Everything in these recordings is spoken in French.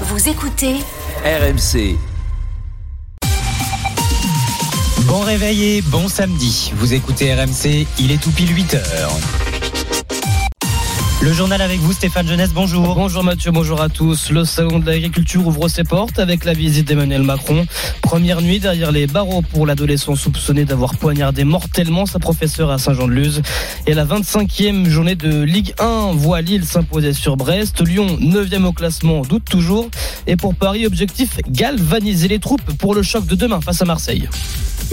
Vous écoutez RMC. Bon réveil et bon samedi. Vous écoutez RMC, il est tout pile 8 heures. Le journal avec vous, Stéphane Jeunesse, bonjour. Bonjour Mathieu, bonjour à tous. Le salon de l'agriculture ouvre ses portes avec la visite d'Emmanuel Macron. Première nuit derrière les barreaux pour l'adolescent soupçonné d'avoir poignardé mortellement sa professeure à Saint-Jean-de-Luz. Et la 25e journée de Ligue 1 voit Lille s'imposer sur Brest. Lyon, 9e au classement, doute toujours. Et pour Paris, objectif galvaniser les troupes pour le choc de demain face à Marseille.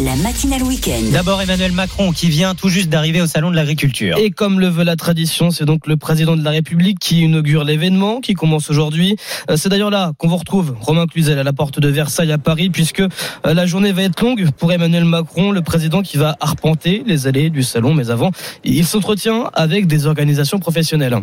La matinale week-end. D'abord Emmanuel Macron qui vient tout juste d'arriver au salon de l'agriculture. Et comme le veut la tradition, c'est donc le président de la République qui inaugure l'événement qui commence aujourd'hui. Euh, C'est d'ailleurs là qu'on vous retrouve Romain Cluzel à la porte de Versailles à Paris puisque euh, la journée va être longue pour Emmanuel Macron, le président qui va arpenter les allées du salon. Mais avant, il s'entretient avec des organisations professionnelles.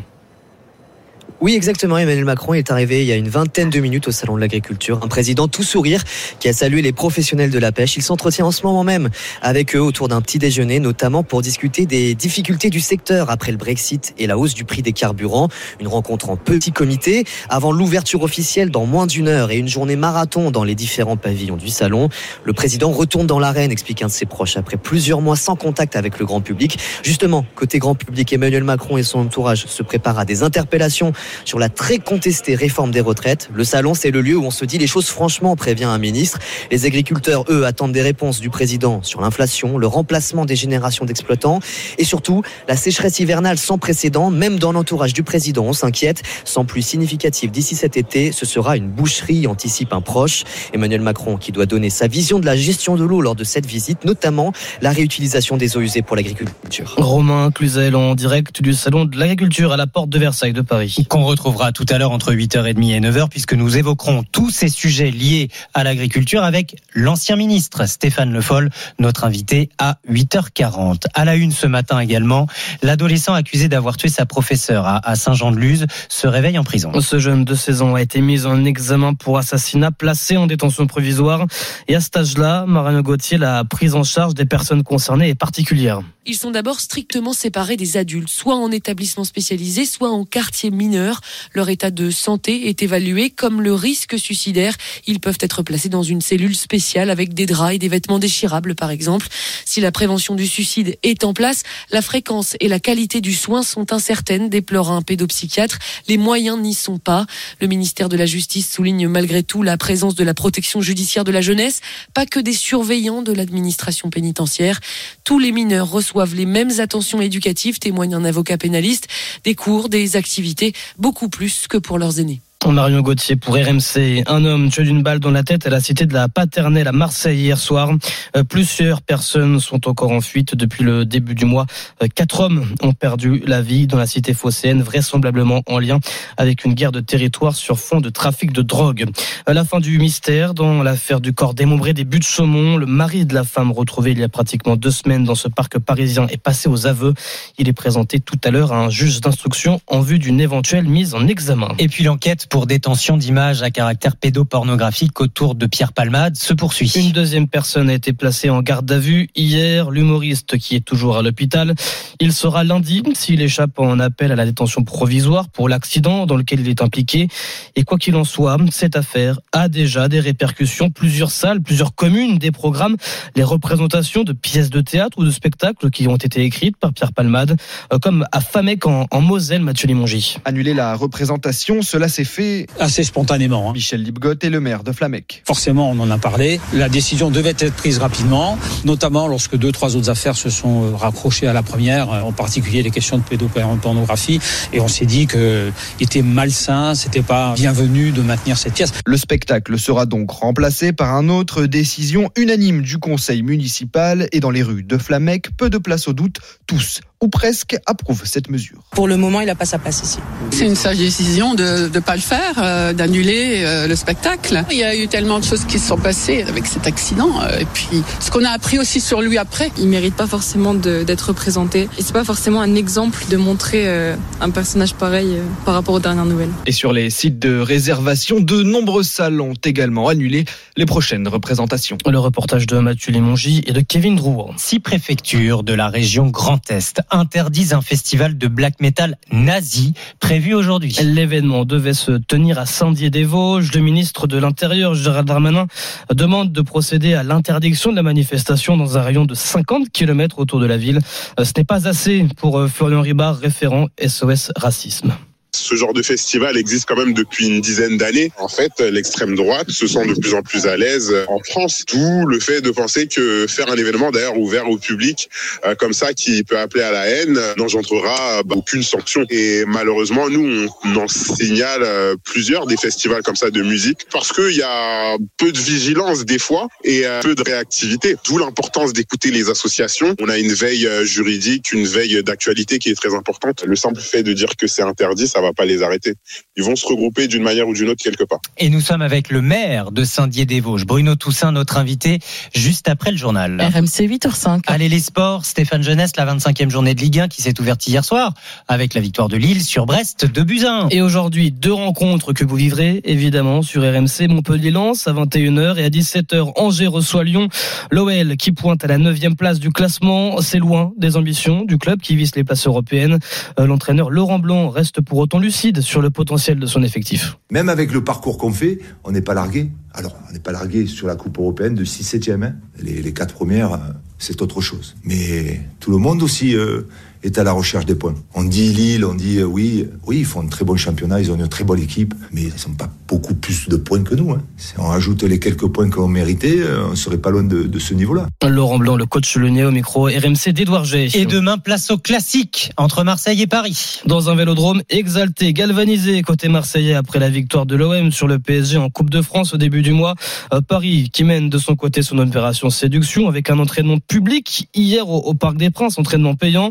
Oui, exactement. Emmanuel Macron est arrivé il y a une vingtaine de minutes au Salon de l'Agriculture. Un président tout sourire qui a salué les professionnels de la pêche. Il s'entretient en ce moment même avec eux autour d'un petit déjeuner, notamment pour discuter des difficultés du secteur après le Brexit et la hausse du prix des carburants. Une rencontre en petit comité avant l'ouverture officielle dans moins d'une heure et une journée marathon dans les différents pavillons du Salon. Le président retourne dans l'arène, explique un de ses proches, après plusieurs mois sans contact avec le grand public. Justement, côté grand public, Emmanuel Macron et son entourage se préparent à des interpellations sur la très contestée réforme des retraites. Le salon, c'est le lieu où on se dit les choses franchement, prévient un ministre. Les agriculteurs, eux, attendent des réponses du président sur l'inflation, le remplacement des générations d'exploitants et surtout la sécheresse hivernale sans précédent. Même dans l'entourage du président, on s'inquiète. Sans plus significatif d'ici cet été, ce sera une boucherie, anticipe un proche. Emmanuel Macron qui doit donner sa vision de la gestion de l'eau lors de cette visite, notamment la réutilisation des eaux usées pour l'agriculture. Romain Cluzel en direct du salon de l'agriculture à la porte de Versailles de Paris. Qu'on retrouvera tout à l'heure entre 8h30 et 9h puisque nous évoquerons tous ces sujets liés à l'agriculture avec l'ancien ministre Stéphane Le Foll, notre invité à 8h40. À la une ce matin également, l'adolescent accusé d'avoir tué sa professeure à, à Saint-Jean-de-Luz se réveille en prison. Ce jeune de 16 ans a été mis en examen pour assassinat, placé en détention provisoire. Et à cet âge-là, Mariano Gauthier, la prise en charge des personnes concernées est particulière. Ils sont d'abord strictement séparés des adultes, soit en établissement spécialisé, soit en quartier mineur. Leur état de santé est évalué comme le risque suicidaire. Ils peuvent être placés dans une cellule spéciale avec des draps et des vêtements déchirables, par exemple. Si la prévention du suicide est en place, la fréquence et la qualité du soin sont incertaines, déplore un pédopsychiatre. Les moyens n'y sont pas. Le ministère de la Justice souligne malgré tout la présence de la protection judiciaire de la jeunesse, pas que des surveillants de l'administration pénitentiaire. Tous les mineurs reçoivent les mêmes attentions éducatives, témoigne un avocat pénaliste, des cours, des activités, beaucoup plus que pour leurs aînés. Marion Gauthier pour RMC. Un homme tué d'une balle dans la tête à la cité de la Paternelle à Marseille hier soir. Euh, Plusieurs personnes sont encore en fuite depuis le début du mois. Euh, Quatre hommes ont perdu la vie dans la cité phocéenne, vraisemblablement en lien avec une guerre de territoire sur fond de trafic de drogue. La fin du mystère, dans l'affaire du corps démembré des buts de saumon, le mari de la femme retrouvé il y a pratiquement deux semaines dans ce parc parisien est passé aux aveux. Il est présenté tout à l'heure à un juge d'instruction en vue d'une éventuelle mise en examen. Et puis l'enquête pour détention d'images à caractère pédopornographique autour de Pierre Palmade se poursuit. Une deuxième personne a été placée en garde à vue hier, l'humoriste qui est toujours à l'hôpital. Il sera lundi s'il échappe en appel à la détention provisoire pour l'accident dans lequel il est impliqué. Et quoi qu'il en soit, cette affaire a déjà des répercussions. Plusieurs salles, plusieurs communes, des programmes, les représentations de pièces de théâtre ou de spectacles qui ont été écrites par Pierre Palmade, euh, comme à Famec en, en Moselle, Mathieu Limongi. Annuler la représentation, cela s'est fait. Assez spontanément. hein. Michel Lipgott est le maire de Flamec. Forcément, on en a parlé. La décision devait être prise rapidement, notamment lorsque deux, trois autres affaires se sont euh, raccrochées à la première, euh, en particulier les questions de pédopornographie. Et on s'est dit que était malsain, c'était pas bienvenu de maintenir cette pièce. Le spectacle sera donc remplacé par un autre décision unanime du conseil municipal et dans les rues de Flamec, peu de place au doute, tous ou presque approuvent cette mesure. Pour le moment, il n'a pas sa place ici. C'est une sage décision de ne pas le faire, euh, d'annuler euh, le spectacle. Il y a eu tellement de choses qui se sont passées avec cet accident. euh, et puis, ce qu'on a appris aussi sur lui après. Il mérite pas forcément d'être représenté. Et c'est pas forcément un exemple de montrer euh, un personnage pareil euh, par rapport aux dernières nouvelles. Et sur les sites de réservation, de nombreuses salles ont également annulé les prochaines représentations. Le reportage de Mathieu Limongi et de Kevin Drouan. Six préfectures de la région Grand Est interdisent un festival de black metal nazi prévu aujourd'hui. L'événement devait se tenir à Saint-Dié-des-Vosges. Le ministre de l'Intérieur, Gérald Darmanin, demande de procéder à l'interdiction de la manifestation dans un rayon de 50 km autour de la ville. Ce n'est pas assez pour Florian Ribard, référent SOS Racisme. Ce genre de festival existe quand même depuis une dizaine d'années. En fait, l'extrême droite se sent de plus en plus à l'aise en France. D'où le fait de penser que faire un événement d'ailleurs ouvert au public euh, comme ça qui peut appeler à la haine n'engendrera bah, aucune sanction. Et malheureusement, nous, on en signale euh, plusieurs des festivals comme ça de musique parce qu'il y a peu de vigilance des fois et euh, peu de réactivité. D'où l'importance d'écouter les associations. On a une veille juridique, une veille d'actualité qui est très importante. Le simple fait de dire que c'est interdit, ça va pas les arrêter. Ils vont se regrouper d'une manière ou d'une autre quelque part. Et nous sommes avec le maire de Saint-Dié-des-Vosges, Bruno Toussaint, notre invité, juste après le journal. RMC 8h05. Allez les sports, Stéphane Jeunesse, la 25e journée de Ligue 1 qui s'est ouverte hier soir avec la victoire de Lille sur Brest de Buzyn. Et aujourd'hui, deux rencontres que vous vivrez évidemment sur RMC Montpellier-Lens à 21h et à 17h Angers reçoit Lyon. L'OL qui pointe à la 9e place du classement, c'est loin des ambitions du club qui vise les places européennes. Euh, l'entraîneur Laurent Blanc reste pour autant lucide sur le potentiel de son effectif. Même avec le parcours qu'on fait, on n'est pas largué. Alors, on n'est pas largué sur la Coupe européenne de 6-7e. Hein. Les, les, quatre premières, euh, c'est autre chose. Mais tout le monde aussi euh, est à la recherche des points. On dit Lille, on dit euh, oui, oui, ils font un très bon championnat, ils ont une très bonne équipe, mais ils n'ont pas beaucoup plus de points que nous. Hein. Si on ajoute les quelques points qu'on méritait, euh, on serait pas loin de, de ce niveau-là. Laurent Blanc, le coach nez au micro RMC d'Edouard G. Et demain, place au classique entre Marseille et Paris. Dans un vélodrome exalté, galvanisé côté marseillais après la victoire de l'OM sur le PSG en Coupe de France au début du mois. Euh, Paris qui mène de son côté son opération séduction avec un entraînement public hier au, au Parc des Princes, entraînement payant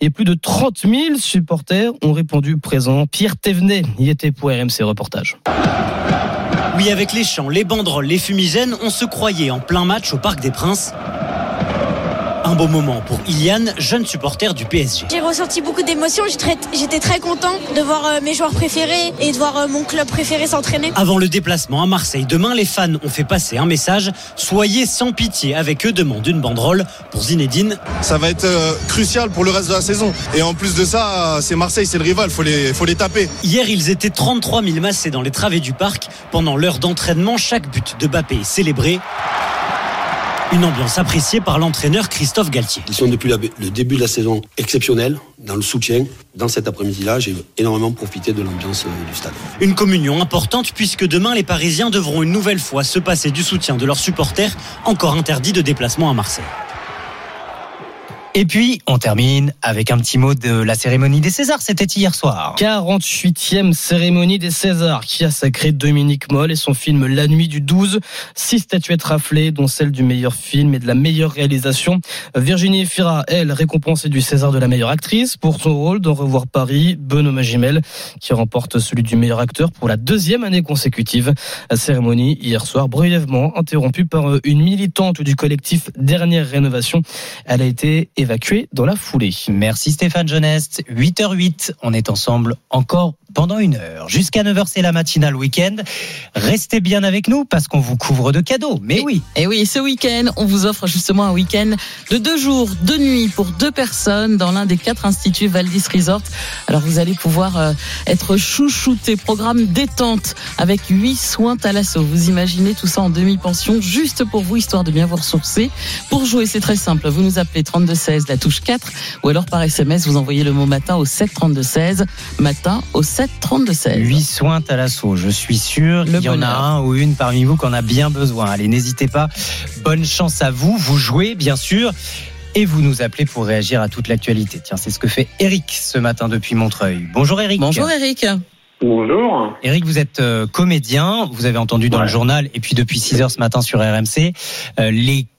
et plus de 30 000 supporters ont répondu présent. Pierre Thévenet y était pour RMC Reportage. Oui, avec les chants, les banderoles, les fumigènes, on se croyait en plein match au Parc des Princes. Un beau moment pour Iliane, jeune supporter du PSG. J'ai ressenti beaucoup d'émotions, j'étais très content de voir euh, mes joueurs préférés et de voir euh, mon club préféré s'entraîner. Avant le déplacement à Marseille, demain les fans ont fait passer un message, soyez sans pitié avec eux, demande une banderole pour Zinedine. Ça va être euh, crucial pour le reste de la saison. Et en plus de ça, c'est Marseille, c'est le rival, faut les, faut les taper. Hier, ils étaient 33 000 massés dans les travées du parc. Pendant l'heure d'entraînement, chaque but de Bappé est célébré. Une ambiance appréciée par l'entraîneur Christophe Galtier. Ils sont depuis le début de la saison exceptionnels dans le soutien. Dans cet après-midi-là, j'ai énormément profité de l'ambiance euh, du stade. Une communion importante puisque demain, les Parisiens devront une nouvelle fois se passer du soutien de leurs supporters, encore interdits de déplacement à Marseille. Et puis, on termine avec un petit mot de la cérémonie des Césars. C'était hier soir. 48e cérémonie des Césars qui a sacré Dominique Moll et son film La nuit du 12. Six statuettes raflées, dont celle du meilleur film et de la meilleure réalisation. Virginie Fira, elle, récompensée du César de la meilleure actrice pour son rôle dans Revoir Paris. Benoît Magimel, qui remporte celui du meilleur acteur pour la deuxième année consécutive. La cérémonie hier soir, brièvement interrompue par une militante du collectif Dernière Rénovation. Elle a été dans la foulée. Merci Stéphane Jeunesse. 8h08, on est ensemble encore pendant une heure. Jusqu'à 9h, c'est la matinale week-end. Restez bien avec nous parce qu'on vous couvre de cadeaux. Mais et, oui. Et oui, ce week-end, on vous offre justement un week-end de deux jours, deux nuits pour deux personnes dans l'un des quatre instituts Valdis Resort. Alors vous allez pouvoir euh, être chouchouté, programme détente avec huit soins Thalasso. Vous imaginez tout ça en demi-pension juste pour vous, histoire de bien vous ressourcer. Pour jouer, c'est très simple. Vous nous appelez 3216, la touche 4, ou alors par SMS, vous envoyez le mot matin au 7 16, matin au 7 32 16. 8 soins je suis sûr qu'il y en a un ou une parmi vous qu'on a bien besoin. Allez, n'hésitez pas. Bonne chance à vous. Vous jouez, bien sûr. Et vous nous appelez pour réagir à toute l'actualité. Tiens, c'est ce que fait Eric ce matin depuis Montreuil. Bonjour Eric. Bonjour Eric. Bonjour. Eric, vous êtes euh, comédien. Vous avez entendu dans Ouais. le journal et puis depuis 6 heures ce matin sur RMC euh,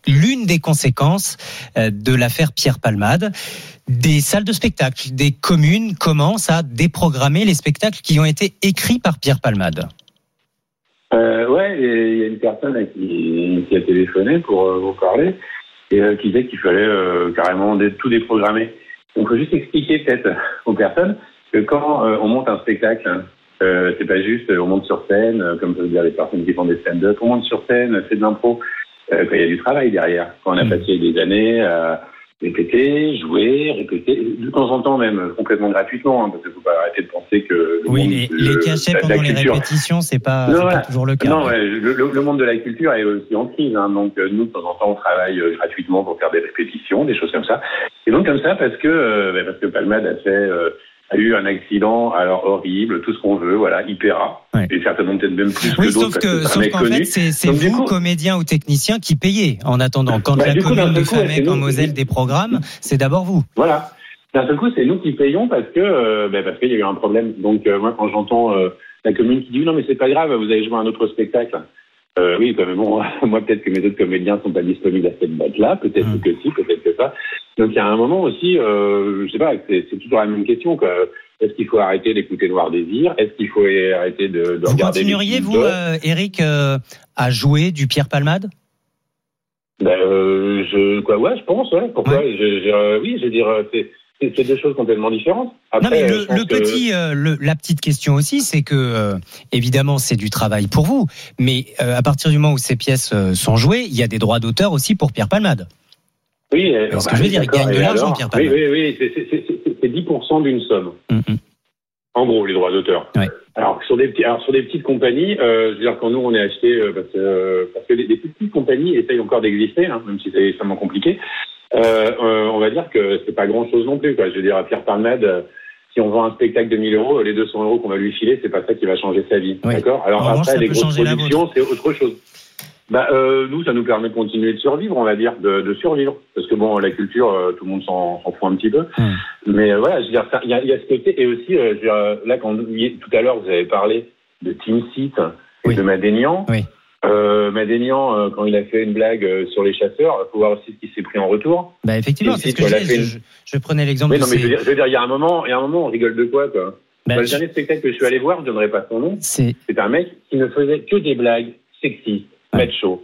l'une des conséquences euh, de l'affaire Pierre Palmade. Des salles de spectacle, des communes commencent à déprogrammer les spectacles qui ont été écrits par Pierre Palmade. Euh, ouais, il y a une personne là, qui, qui a téléphoné pour euh, vous parler et euh, qui disait qu'il fallait euh, carrément tout déprogrammer. Donc, il faut juste expliquer peut-être aux personnes que quand on monte un spectacle, c'est pas juste on monte sur scène, comme veut dire les personnes qui font des stand-up, on monte sur scène, c'est de l'impro. Quand il y a du travail derrière, quand on a passé des années à, répéter, jouer, répéter, de temps en temps même euh, complètement gratuitement, hein, parce qu'il faut pas arrêter de penser que le Oui, monde les, de- les cachets la pendant les culture- répétitions, c'est pas, Non, pas toujours le cas. Non, ouais, le, le- le monde de la culture est aussi en crise. Hein, donc euh, nous, de temps en temps, on travaille euh, gratuitement pour faire des répétitions, des choses comme ça. Et donc comme ça, parce que euh, ben, parce que Palmade a fait euh, a eu un accident, alors horrible, tout ce qu'on veut, voilà, il paiera. Et certainement peut-être même plus Oui, que d'autres sauf que qu'en fait, c'est vous, coup- comédiens ou techniciens, qui payez en attendant. Quand Bah, la commune de ouais, Famec en. Moselle des programmes, c'est d'abord vous. Voilà. D'un seul coup, c'est nous qui payons parce que euh, ben, parce qu'il y a eu un problème. Donc euh, moi, quand j'entends euh, la commune qui dit non mais c'est pas grave, vous allez jouer un autre spectacle. Euh, oui, quand même, bon, moi peut-être que mes autres comédiens sont pas disponibles à cette date-là, peut-être Mmh. que si, peut-être que ça. Donc il y a un moment aussi, euh, je sais pas, c'est toujours la même question. quoi. Est-ce qu'il faut arrêter d'écouter Noir Désir? Est-ce qu'il faut arrêter de, de Vous regarder continueriez, vous, euh, Eric, euh, à jouer du Pierre Palmade? Ben, euh, je, quoi, ouais, je pense, ouais. Pourquoi? Je- je- Oui, je veux dire, c'est c'est- deux choses complètement différentes. Après, non, mais le, que- petit, euh, le- la petite question aussi, c'est que euh, évidemment c'est du travail pour vous, mais euh, à partir du moment où ces pièces sont jouées, il y a des droits d'auteur aussi pour Pierre Palmade. Oui, euh, ce que bah, je veux dire, il gagne de l'argent, Pierre Oui, Palmade. oui, oui, c'est- c'est- c'est c'est- c'est 10% d'une somme. En gros, les droits d'auteur. Alors sur des petits, alors sur des petites compagnies, je veux dire quand nous on est acheté parce que parce que les, les petites compagnies essayent encore d'exister, hein, même si c'est extrêmement compliqué. Euh, euh, on va dire que c'est pas grand chose non plus. Quoi. Je veux dire à Pierre Palmade. euh, si on vend un spectacle de 1000 euros, les 200 euros qu'on va lui filer, c'est pas ça qui va changer sa vie. D'accord? Alors En après, les grosses productions, c'est autre chose. Bah, euh, nous, ça nous permet de continuer de survivre, on va dire, de, de survivre. Parce que bon, la culture, euh, tout le monde s'en fout un petit peu. Mais euh, voilà, je veux dire, il y a, il y a ce côté. Et aussi, je veux dire, là, quand tout à l'heure, vous avez parlé de Team Seat et de Madénian. Euh, Madénian, euh, quand il a fait une blague euh, sur les chasseurs, il faut voir aussi ce qui s'est pris en retour. Bah effectivement, c'est ce Seat, que je, une- prenais l'exemple Oui, non, mais je veux, dire, je veux dire, il y a un moment, il y a un moment, on rigole de quoi, quoi Bah, Le dernier spectacle que je suis allé voir, je ne donnerai pas son nom. C'est un mec qui ne faisait que des blagues sexistes, macho,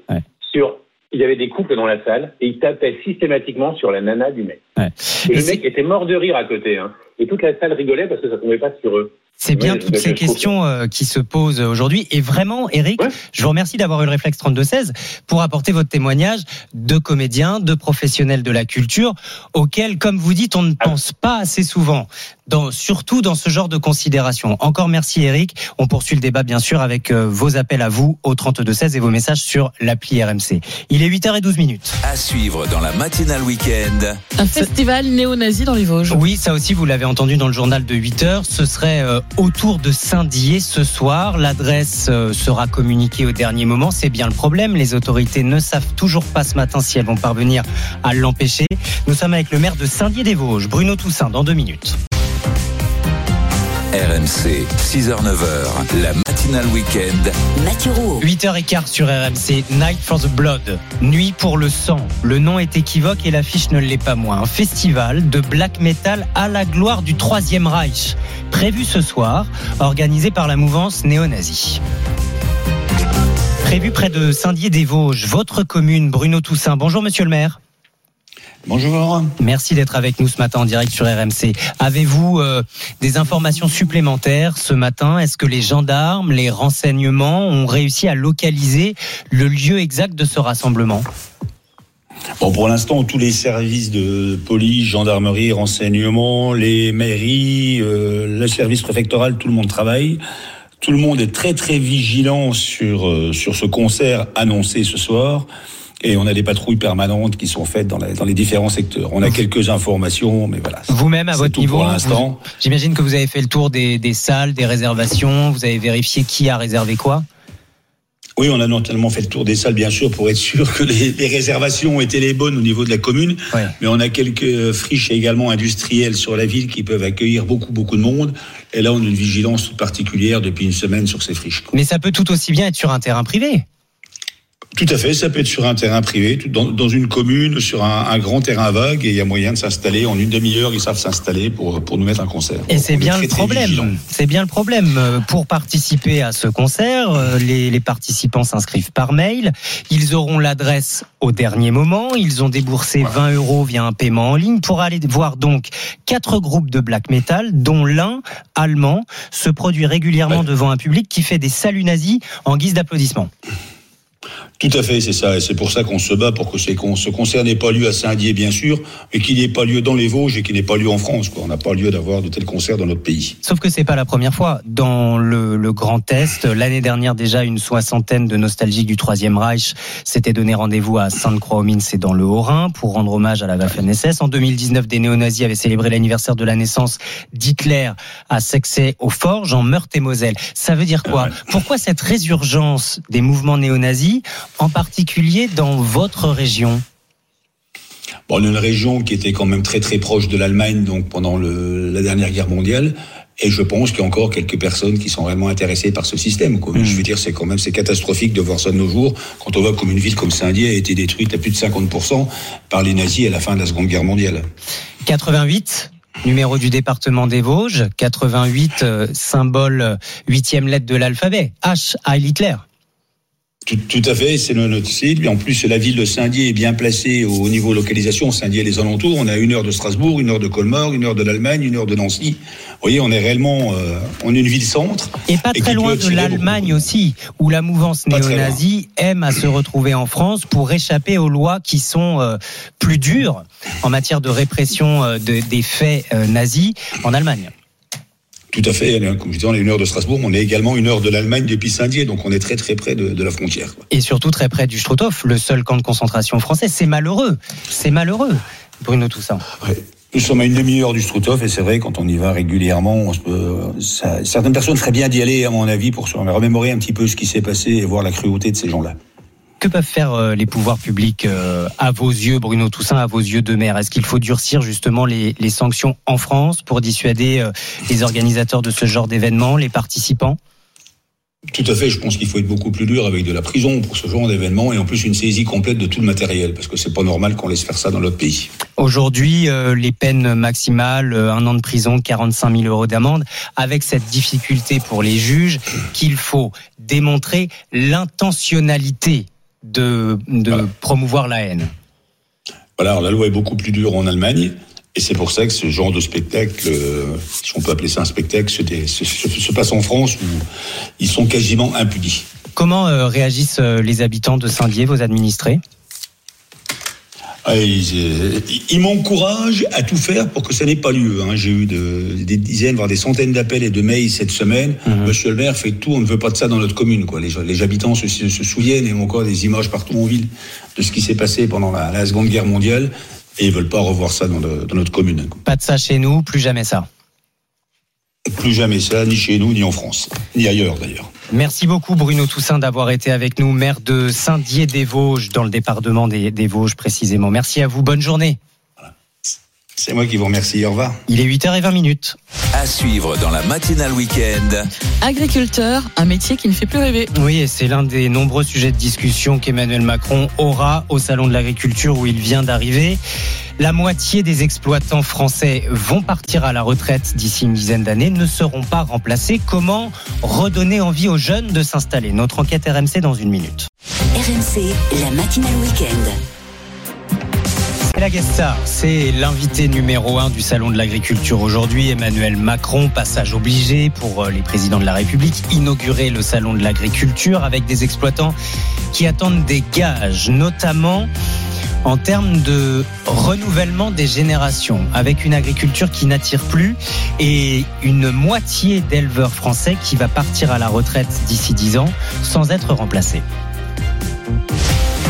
sur. Il y avait des couples dans la salle et il tapait systématiquement sur la nana du mec. Et, le mec était mort de rire à côté. Hein. Et toute la salle rigolait parce que ça tombait pas sur eux. C'est bien toutes ces trouve questions euh, qui se posent aujourd'hui. Et vraiment, Eric, je vous remercie d'avoir eu le réflexe 32-16 pour apporter votre témoignage de comédien, de professionnel de la culture, auquel, comme vous dites, on ne pense pas assez souvent, dans, surtout dans ce genre de considération. Encore merci, Eric. On poursuit le débat, bien sûr, avec euh, vos appels à vous au 32-16 et vos messages sur l'appli RMC. Il est 8h12 minutes. À suivre dans la matinale week-end. Un festival néo-nazi dans les Vosges. Oui, ça aussi, vous l'avez entendu dans le journal de 8 heures. Ce serait euh, autour de Saint-Dié ce soir. L'adresse euh, sera communiquée au dernier moment. C'est bien le problème. Les autorités ne savent toujours pas ce matin si elles vont parvenir à l'empêcher. Nous sommes avec le maire de Saint-Dié-des-Vosges, Bruno Toussaint, dans deux minutes. RMC, 6h-9h, la matinale week-end. Mathieu Rouault. 8h15 sur RMC, Night for the Blood, Nuit pour le sang. Le nom est équivoque et l'affiche ne l'est pas moins. Un festival de black metal à la gloire du Troisième Reich, prévu ce soir, organisé par la mouvance néo-nazie. Prévu près de Saint-Dié-des-Vosges, votre commune, Bruno Toussaint. Bonjour monsieur le maire. Bonjour. Merci d'être avec nous ce matin en direct sur RMC. Avez-vous euh, des informations supplémentaires ce matin? Est-ce que les gendarmes, les renseignements ont réussi à localiser le lieu exact de ce rassemblement? Bon, pour l'instant, tous les services de police, gendarmerie, renseignement, les mairies, euh, le service préfectoral, tout le monde travaille. Tout le monde est très très vigilant sur euh, sur ce concert annoncé ce soir. Et on a des patrouilles permanentes qui sont faites dans, la- dans les différents secteurs. On a quelques informations, mais voilà. Vous-même, à votre niveau, pour l'instant. j'imagine que vous avez fait le tour des, des salles, des réservations, vous avez vérifié qui a réservé quoi Oui, on a notamment fait le tour des salles, bien sûr, pour être sûr que les, les réservations étaient les bonnes au niveau de la commune. Mais on a quelques friches également industrielles sur la ville qui peuvent accueillir beaucoup, beaucoup de monde. Et là, on a une vigilance toute particulière depuis une semaine sur ces friches. Mais ça peut tout aussi bien être sur un terrain privé. Tout à fait, ça peut être sur un terrain privé, dans, dans une commune, sur un, un grand terrain vague, et il y a moyen de s'installer. En une demi-heure, ils savent s'installer pour, pour nous mettre un concert. Et c'est bien le problème. C'est bien le problème. Pour participer à ce concert, euh, les, les participants s'inscrivent par mail. Ils auront l'adresse au dernier moment. Ils ont déboursé 20 euros via un paiement en ligne pour aller voir donc quatre groupes de black metal, dont l'un allemand se produit régulièrement devant un public qui fait des saluts nazis en guise d'applaudissements. Tout à fait, c'est ça. Et c'est pour ça qu'on se bat pour que ces ce concert n'ait pas lieu à Saint-Dié, bien sûr, mais qu'il n'ait pas lieu dans les Vosges et qu'il n'ait pas lieu en France. Quoi. On n'a pas lieu d'avoir de tels concerts dans notre pays. Sauf que c'est pas la première fois. Dans le, le Grand Est, l'année dernière déjà, une soixantaine de nostalgiques du Troisième Reich s'étaient donné rendez-vous à Sainte-Croix-aux-Mines, c'est dans le Haut-Rhin, pour rendre hommage à la Waffen-SS. En 2019, des néo-nazis avaient célébré l'anniversaire de la naissance d'Hitler à Sexay-aux-Forges, en Meurthe-et-Moselle. Ça veut dire quoi? Pourquoi cette résurgence des mouvements néo-nazis, en particulier dans votre région Bon, on est une région qui était quand même très très proche de l'Allemagne donc pendant le, la dernière guerre mondiale. Et je pense qu'il y a encore quelques personnes qui sont réellement intéressées par ce système. Quoi. Je veux dire, c'est quand même c'est catastrophique de voir ça de nos jours quand on voit comme une ville comme Saint-Dié a été détruite à plus de 50% par les nazis à la fin de la Seconde Guerre mondiale. 88 Numéro du département des Vosges, 88 euh, symbole euh, huitième lettre de l'alphabet, H à Hitler. Tout, tout à fait, c'est notre site. Et en plus, la ville de Saint-Dié est bien placée au niveau localisation. Saint-Dié et les alentours, on a une heure de Strasbourg, une heure de Colmar, une heure de l'Allemagne, une heure de Nancy. Vous voyez, on est réellement, euh, on est une ville-centre. Et pas très loin de l'Allemagne aussi, où la mouvance néo-nazie aime à se retrouver en France pour échapper aux lois qui sont euh, plus dures en matière de répression euh, de- des faits euh, nazis en Allemagne. Tout à fait. Comme je disais, on est une heure de Strasbourg, mais on est également une heure de l'Allemagne depuis Saint-Dié. Donc, on est très très près de, de la frontière. quoi. Et surtout très près du Struthof, le seul camp de concentration français. C'est malheureux. C'est malheureux, Bruno Toussaint. Nous sommes à une demi-heure du Struthof et c'est vrai, quand on y va régulièrement, on se peut- ça- certaines personnes feraient bien d'y aller, à mon avis, pour se remémorer un petit peu ce qui s'est passé et voir la cruauté de ces gens-là. Que peuvent faire euh, les pouvoirs publics euh, à vos yeux, Bruno Toussaint, à vos yeux de maire? Est-ce qu'il faut durcir justement les, les sanctions en France pour dissuader euh, les organisateurs de ce genre d'événements, les participants? Tout à fait, je pense qu'il faut être beaucoup plus dur avec de la prison pour ce genre d'événement et en plus une saisie complète de tout le matériel, parce que c'est pas normal qu'on laisse faire ça dans notre pays. Aujourd'hui, euh, les peines maximales, euh, un an de prison, 45 000 euros d'amende, avec cette difficulté pour les juges qu'il faut démontrer l'intentionnalité de, de promouvoir la haine. Voilà, alors la loi est beaucoup plus dure en Allemagne. Et c'est pour ça que ce genre de spectacle, euh, si on peut appeler ça un spectacle, se, dé- se- se- se passe en France où ils sont quasiment impunis. Comment euh, réagissent euh, les habitants de Saint-Dié, vos administrés? Ils ils m'encouragent à tout faire pour que ça n'ait pas lieu. hein. J'ai eu de- des dizaines, voire des centaines d'appels et de mails cette semaine. Monsieur le maire, faites tout, on ne veut pas de ça dans notre commune. Quoi. Les, les habitants se, se- se souviennent et ont encore des images partout en ville de ce qui s'est passé pendant la, la Seconde Guerre mondiale et ils veulent pas revoir ça dans, le- dans notre commune. quoi. Pas de ça chez nous, plus jamais ça. Plus jamais ça, ni chez nous, ni en France, ni ailleurs d'ailleurs. Merci beaucoup Bruno Toussaint d'avoir été avec nous, maire de Saint-Dié-des-Vosges, dans le département des, des Vosges précisément. Merci à vous, bonne journée. C'est moi qui vous remercie, au revoir. Il est 8h20 minutes. À suivre dans la matinale week-end. Agriculteur, un métier qui ne fait plus rêver. Oui, et c'est l'un des nombreux sujets de discussion qu'Emmanuel Macron aura au Salon de l'Agriculture où il vient d'arriver. La moitié des exploitants français vont partir à la retraite d'ici une dizaine d'années, ne seront pas remplacés. Comment redonner envie aux jeunes de s'installer? Notre enquête RMC dans une minute. RMC, la matinale week-end. Et la c'est l'invité numéro un du Salon de l'Agriculture aujourd'hui, Emmanuel Macron, passage obligé pour euh, les présidents de la République, inaugurer le Salon de l'Agriculture avec des exploitants qui attendent des gages, notamment en termes de renouvellement des générations, avec une agriculture qui n'attire plus et une moitié d'éleveurs français qui va partir à la retraite d'ici 10 ans sans être remplacés.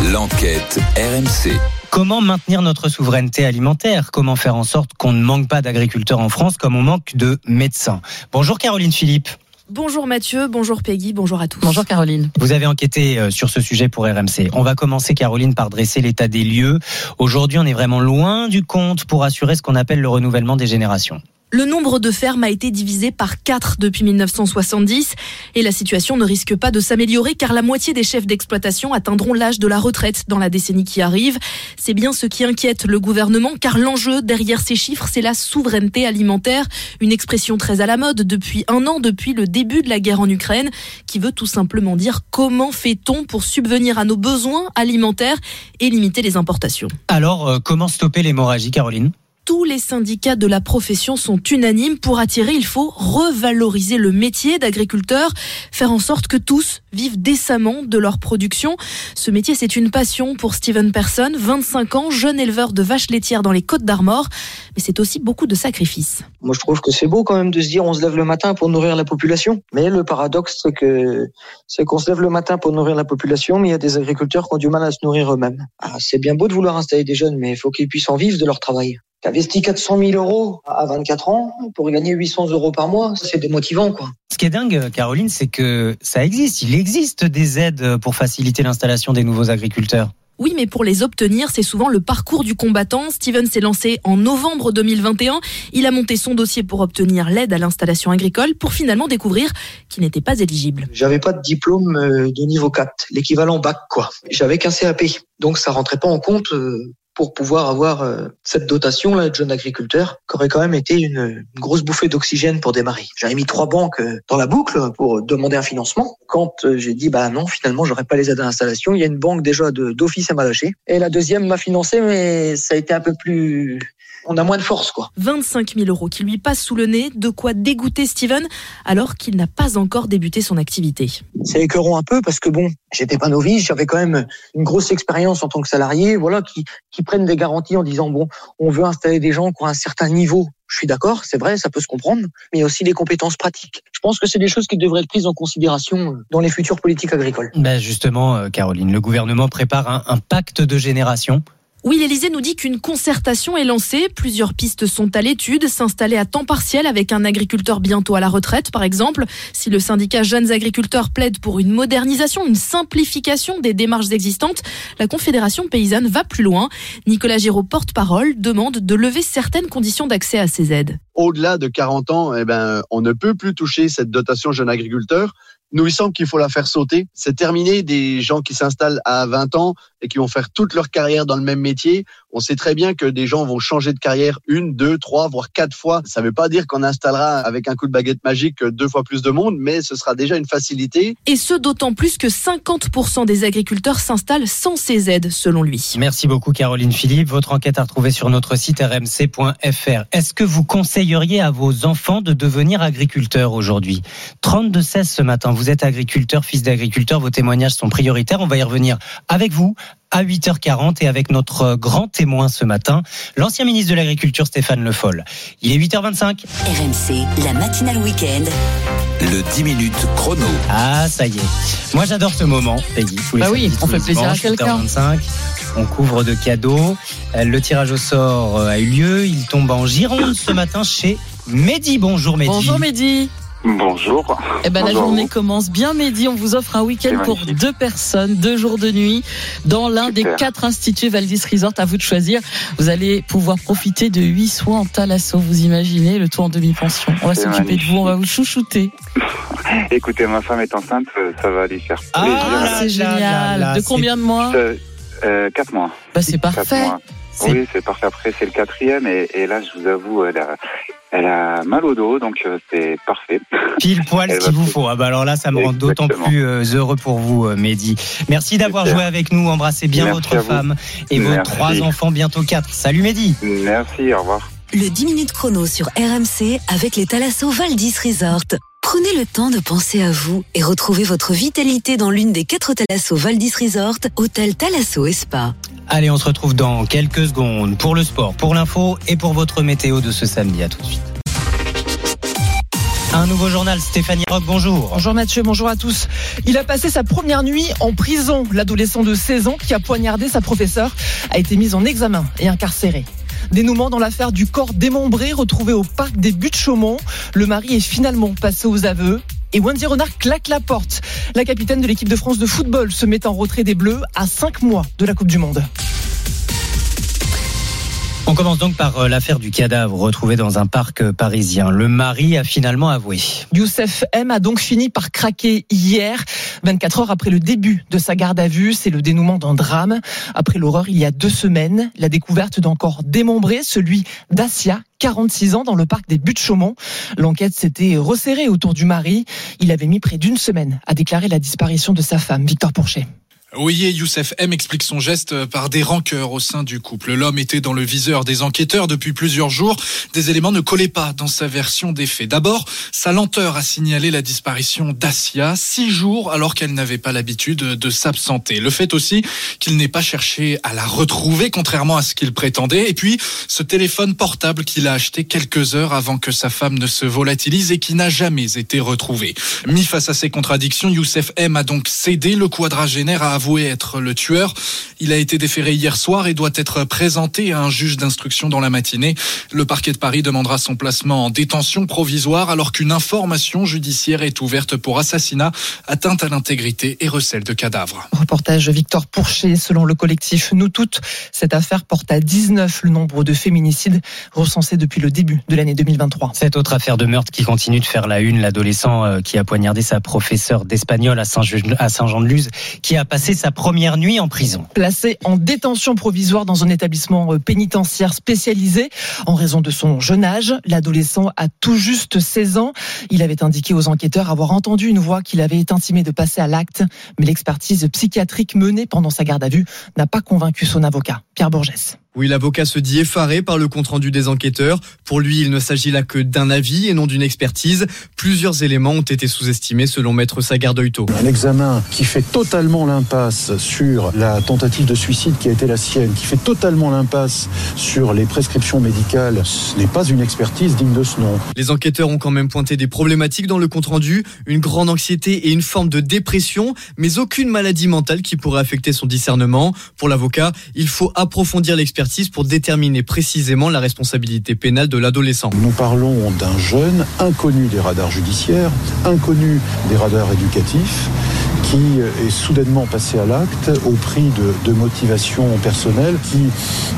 L'enquête RMC. Comment maintenir notre souveraineté alimentaire? Comment faire en sorte qu'on ne manque pas d'agriculteurs en France comme on manque de médecins? Bonjour Caroline Philippe. Bonjour Mathieu, bonjour Peggy, bonjour à tous. Bonjour Caroline. Vous avez enquêté euh, sur ce sujet pour RMC. On va commencer, Caroline, par dresser l'état des lieux. Aujourd'hui, on est vraiment loin du compte pour assurer ce qu'on appelle le renouvellement des générations. Le nombre de fermes a été divisé par 4 depuis 1970 et la situation ne risque pas de s'améliorer car la moitié des chefs d'exploitation atteindront l'âge de la retraite dans la décennie qui arrive. C'est bien ce qui inquiète le gouvernement car l'enjeu derrière ces chiffres, c'est la souveraineté alimentaire, une expression très à la mode depuis un an, depuis le début de la guerre en Ukraine, qui veut tout simplement dire comment fait-on pour subvenir à nos besoins alimentaires et limiter les importations. Alors, euh, comment stopper l'hémorragie, Caroline? Tous les syndicats de la profession sont unanimes. Pour attirer, il faut revaloriser le métier d'agriculteur, faire en sorte que tous vivent décemment de leur production. Ce métier, c'est une passion pour Steven Person, 25 ans, jeune éleveur de vaches laitières dans les Côtes d'Armor, mais c'est aussi beaucoup de sacrifices. Moi, je trouve que c'est beau quand même de se dire on se lève le matin pour nourrir la population. Mais le paradoxe, c'est que c'est qu'on se lève le matin pour nourrir la population, mais il y a des agriculteurs qui ont du mal à se nourrir eux-mêmes. Ah, c'est bien beau de vouloir installer des jeunes, mais il faut qu'ils puissent en vivre de leur travail. T'as investi 400 000 euros à 24 ans pour gagner 800 euros par mois, c'est démotivant, quoi. Ce qui est dingue, Caroline, c'est que ça existe. Il existe des aides pour faciliter l'installation des nouveaux agriculteurs. Oui, mais pour les obtenir, c'est souvent le parcours du combattant. Steven s'est lancé en novembre 2021. Il a monté son dossier pour obtenir l'aide à l'installation agricole pour finalement découvrir qu'il n'était pas éligible. J'avais pas de diplôme euh, de niveau 4, l'équivalent bac, quoi. J'avais qu'un CAP. Donc ça rentrait pas en compte euh, pour pouvoir avoir euh, cette dotation là de jeune agriculteur, qui aurait quand même été une, grosse bouffée d'oxygène pour démarrer. J'avais mis trois banques euh, dans la boucle pour demander un financement. Quand euh, j'ai dit bah non, finalement j'aurais pas les aides à l'installation, il y a une banque déjà d'office à m'a lâché. Et la deuxième m'a financé, mais ça a été un peu plus, on a moins de force quoi. 25 000 euros qui lui passent sous le nez, de quoi dégoûter Steven alors qu'il n'a pas encore débuté son activité. c'est écœurant un peu parce que bon, j'étais pas novice, j'avais quand même une grosse expérience en tant que salarié, voilà, qui, qui prennent des garanties en disant bon, on veut installer des gens qui ont un certain niveau. Je suis d'accord, c'est vrai, ça peut se comprendre, mais il y a aussi les compétences pratiques. Je pense que c'est des choses qui devraient être prises en considération euh, dans les futures politiques agricoles. Ben justement, euh, Caroline, le gouvernement prépare un, un pacte de génération. Oui, l'Élysée nous dit qu'une concertation est lancée. Plusieurs pistes sont à l'étude. S'installer à temps partiel avec un agriculteur bientôt à la retraite, par exemple. Si le syndicat Jeunes Agriculteurs plaide pour une modernisation, une simplification des démarches existantes, la Confédération paysanne va plus loin. Nicolas Giraud, porte-parole, demande de lever certaines conditions d'accès à ces aides. au-delà de 40 ans, eh ben, on ne peut plus toucher cette dotation jeune agriculteur. Nous, il semble qu'il faut la faire sauter. C'est terminé des gens qui s'installent à 20 ans et qui vont faire toute leur carrière dans le même métier. On sait très bien que des gens vont changer de carrière une, deux, trois, voire quatre fois. Ça ne veut pas dire qu'on installera avec un coup de baguette magique deux fois plus de monde, mais ce sera déjà une facilité. Et ce, d'autant plus que 50% des agriculteurs s'installent sans ces aides, selon lui. Merci beaucoup Caroline Philippe. Votre enquête à retrouver sur notre site rmc.fr. Est-ce que vous conseilleriez à vos enfants de devenir agriculteurs aujourd'hui? 32-16 ce matin. Vous êtes agriculteur, fils d'agriculteur. Vos témoignages sont prioritaires. On va y revenir avec vous à 8h40 et avec notre grand témoin ce matin, l'ancien ministre de l'Agriculture Stéphane Le Foll. Il est 8h25. RMC, la matinale week-end. Le 10 minutes chrono. Ah, ça y est. Moi, j'adore ce moment, Peggy. Bah oui, samedis, on fait plaisir à quelqu'un. 8h25. On couvre de cadeaux. Euh, Le tirage au sort euh, a eu lieu. Il tombe en Gironde ce matin chez Mehdi. Bonjour Mehdi. Bonjour Mehdi. Bonjour. Eh ben, la Bonjour journée commence bien Mehdi. On vous offre un week-end pour magnifique. deux personnes, deux jours de nuit, dans l'un des quatre instituts Valdis Resort. À vous de choisir. Vous allez pouvoir profiter de huit soins en thalasso. Vous imaginez le tout en demi-pension. On va C'est s'occuper de vous, on va vous chouchouter. Écoutez, ma femme est enceinte, euh, ça va lui faire Ah, plaisir. c'est génial. De combien de mois Euh, euh, Quatre mois. Bah, c'est Quatre parfait. mois. Oui, c'est parfait. Après, c'est le quatrième et, et là, je vous avoue, a, elle a mal au dos, donc euh, c'est parfait. Pile poil ce qu'il vous plus- faut. Ah bah alors là, ça me rend d'autant plus euh, heureux pour vous, euh, Mehdi. Merci d'avoir joué avec nous. Embrassez bien Merci votre femme et vos trois enfants, bientôt quatre. Salut Mehdi. Merci, au revoir. Le 10 minutes chrono sur RMC avec les Thalasso Valdis Resort. Prenez le temps de penser à vous et retrouvez votre vitalité dans l'une des quatre Thalasso Valdis Resort, hôtel Thalasso et Spa. Allez, on se retrouve dans quelques secondes pour le sport, pour l'info et pour votre météo de ce samedi. À tout de suite. Un nouveau journal, Stéphanie Rock, bonjour. Bonjour Mathieu, bonjour à tous. Il a passé sa première nuit en prison. L'adolescent de 16 ans qui a poignardé sa professeure a été mis en examen et incarcéré. Dénouement dans l'affaire du corps démembré retrouvé au parc des Buttes-Chaumont. Le mari est finalement passé aux aveux. Et Wendy Renard claque la porte. La capitaine de l'équipe de France de football se met en retrait des Bleus à 5 mois de la Coupe du Monde. On commence donc par euh, l'affaire du cadavre retrouvé dans un parc euh, parisien. Le mari a finalement avoué. Youssef M a donc fini par craquer hier, 24 heures après le début de sa garde à vue. C'est le dénouement d'un drame. Après l'horreur, il y a deux semaines, la découverte d'un corps démembré, celui d'Asia, 46 ans, dans le parc des Buttes-Chaumont. L'enquête s'était resserrée autour du mari. Il avait mis près d'une semaine à déclarer la disparition de sa femme, Victor Pourchet. Et Youssef M explique son geste par des rancœurs au sein du couple. L'homme était dans le viseur des enquêteurs depuis plusieurs jours. Des éléments ne collaient pas dans sa version des faits. D'abord, sa lenteur a signalé la disparition d'Asia, six jours alors qu'elle n'avait pas l'habitude de s'absenter. Le fait aussi qu'il n'ait pas cherché à la retrouver, contrairement à ce qu'il prétendait. Et puis, ce téléphone portable qu'il a acheté quelques heures avant que sa femme ne se volatilise et qui n'a jamais été retrouvé. Mis face à ces contradictions, Youssef M a donc cédé. Le quadragénaire a avoué être le tueur. Il a été déféré hier soir et doit être présenté à un juge d'instruction dans la matinée. Le parquet de Paris demandera son placement en détention provisoire alors qu'une information judiciaire est ouverte pour assassinat, atteinte à l'intégrité et recel de cadavres. Reportage Victor Pourchet. Selon le collectif Nous Toutes, cette affaire porte à 19 le nombre de féminicides recensés depuis le début de l'année 2023. Cette autre affaire de meurtre qui continue de faire la une, l'adolescent euh, qui a poignardé sa professeure d'espagnol à Saint-Jean-de-Luz, qui a passé sa première nuit en prison. Placé en détention provisoire dans un établissement euh, pénitentiaire spécialisé en raison de son jeune âge, l'adolescent a tout juste 16 ans. Il avait indiqué aux enquêteurs avoir entendu une voix qu'il avait intimé de passer à l'acte, mais l'expertise psychiatrique menée pendant sa garde à vue n'a pas convaincu son avocat, Pierre Bourgès. Oui, l'avocat se dit effaré par le compte-rendu des enquêteurs. Pour lui, il ne s'agit là que d'un avis et non d'une expertise. Plusieurs éléments ont été sous-estimés selon maître Sagardoito. Un examen qui fait totalement l'impasse sur la tentative de suicide qui a été la sienne, qui fait totalement l'impasse sur les prescriptions médicales, ce n'est pas une expertise digne de ce nom. Les enquêteurs ont quand même pointé des problématiques dans le compte-rendu, une grande anxiété et une forme de dépression, mais aucune maladie mentale qui pourrait affecter son discernement. Pour l'avocat, il faut approfondir l'expertise pour déterminer précisément la responsabilité pénale de l'adolescent. Nous parlons d'un jeune inconnu des radars judiciaires, inconnu des radars éducatifs, qui est soudainement passé à l'acte au prix de, de motivations personnelles qui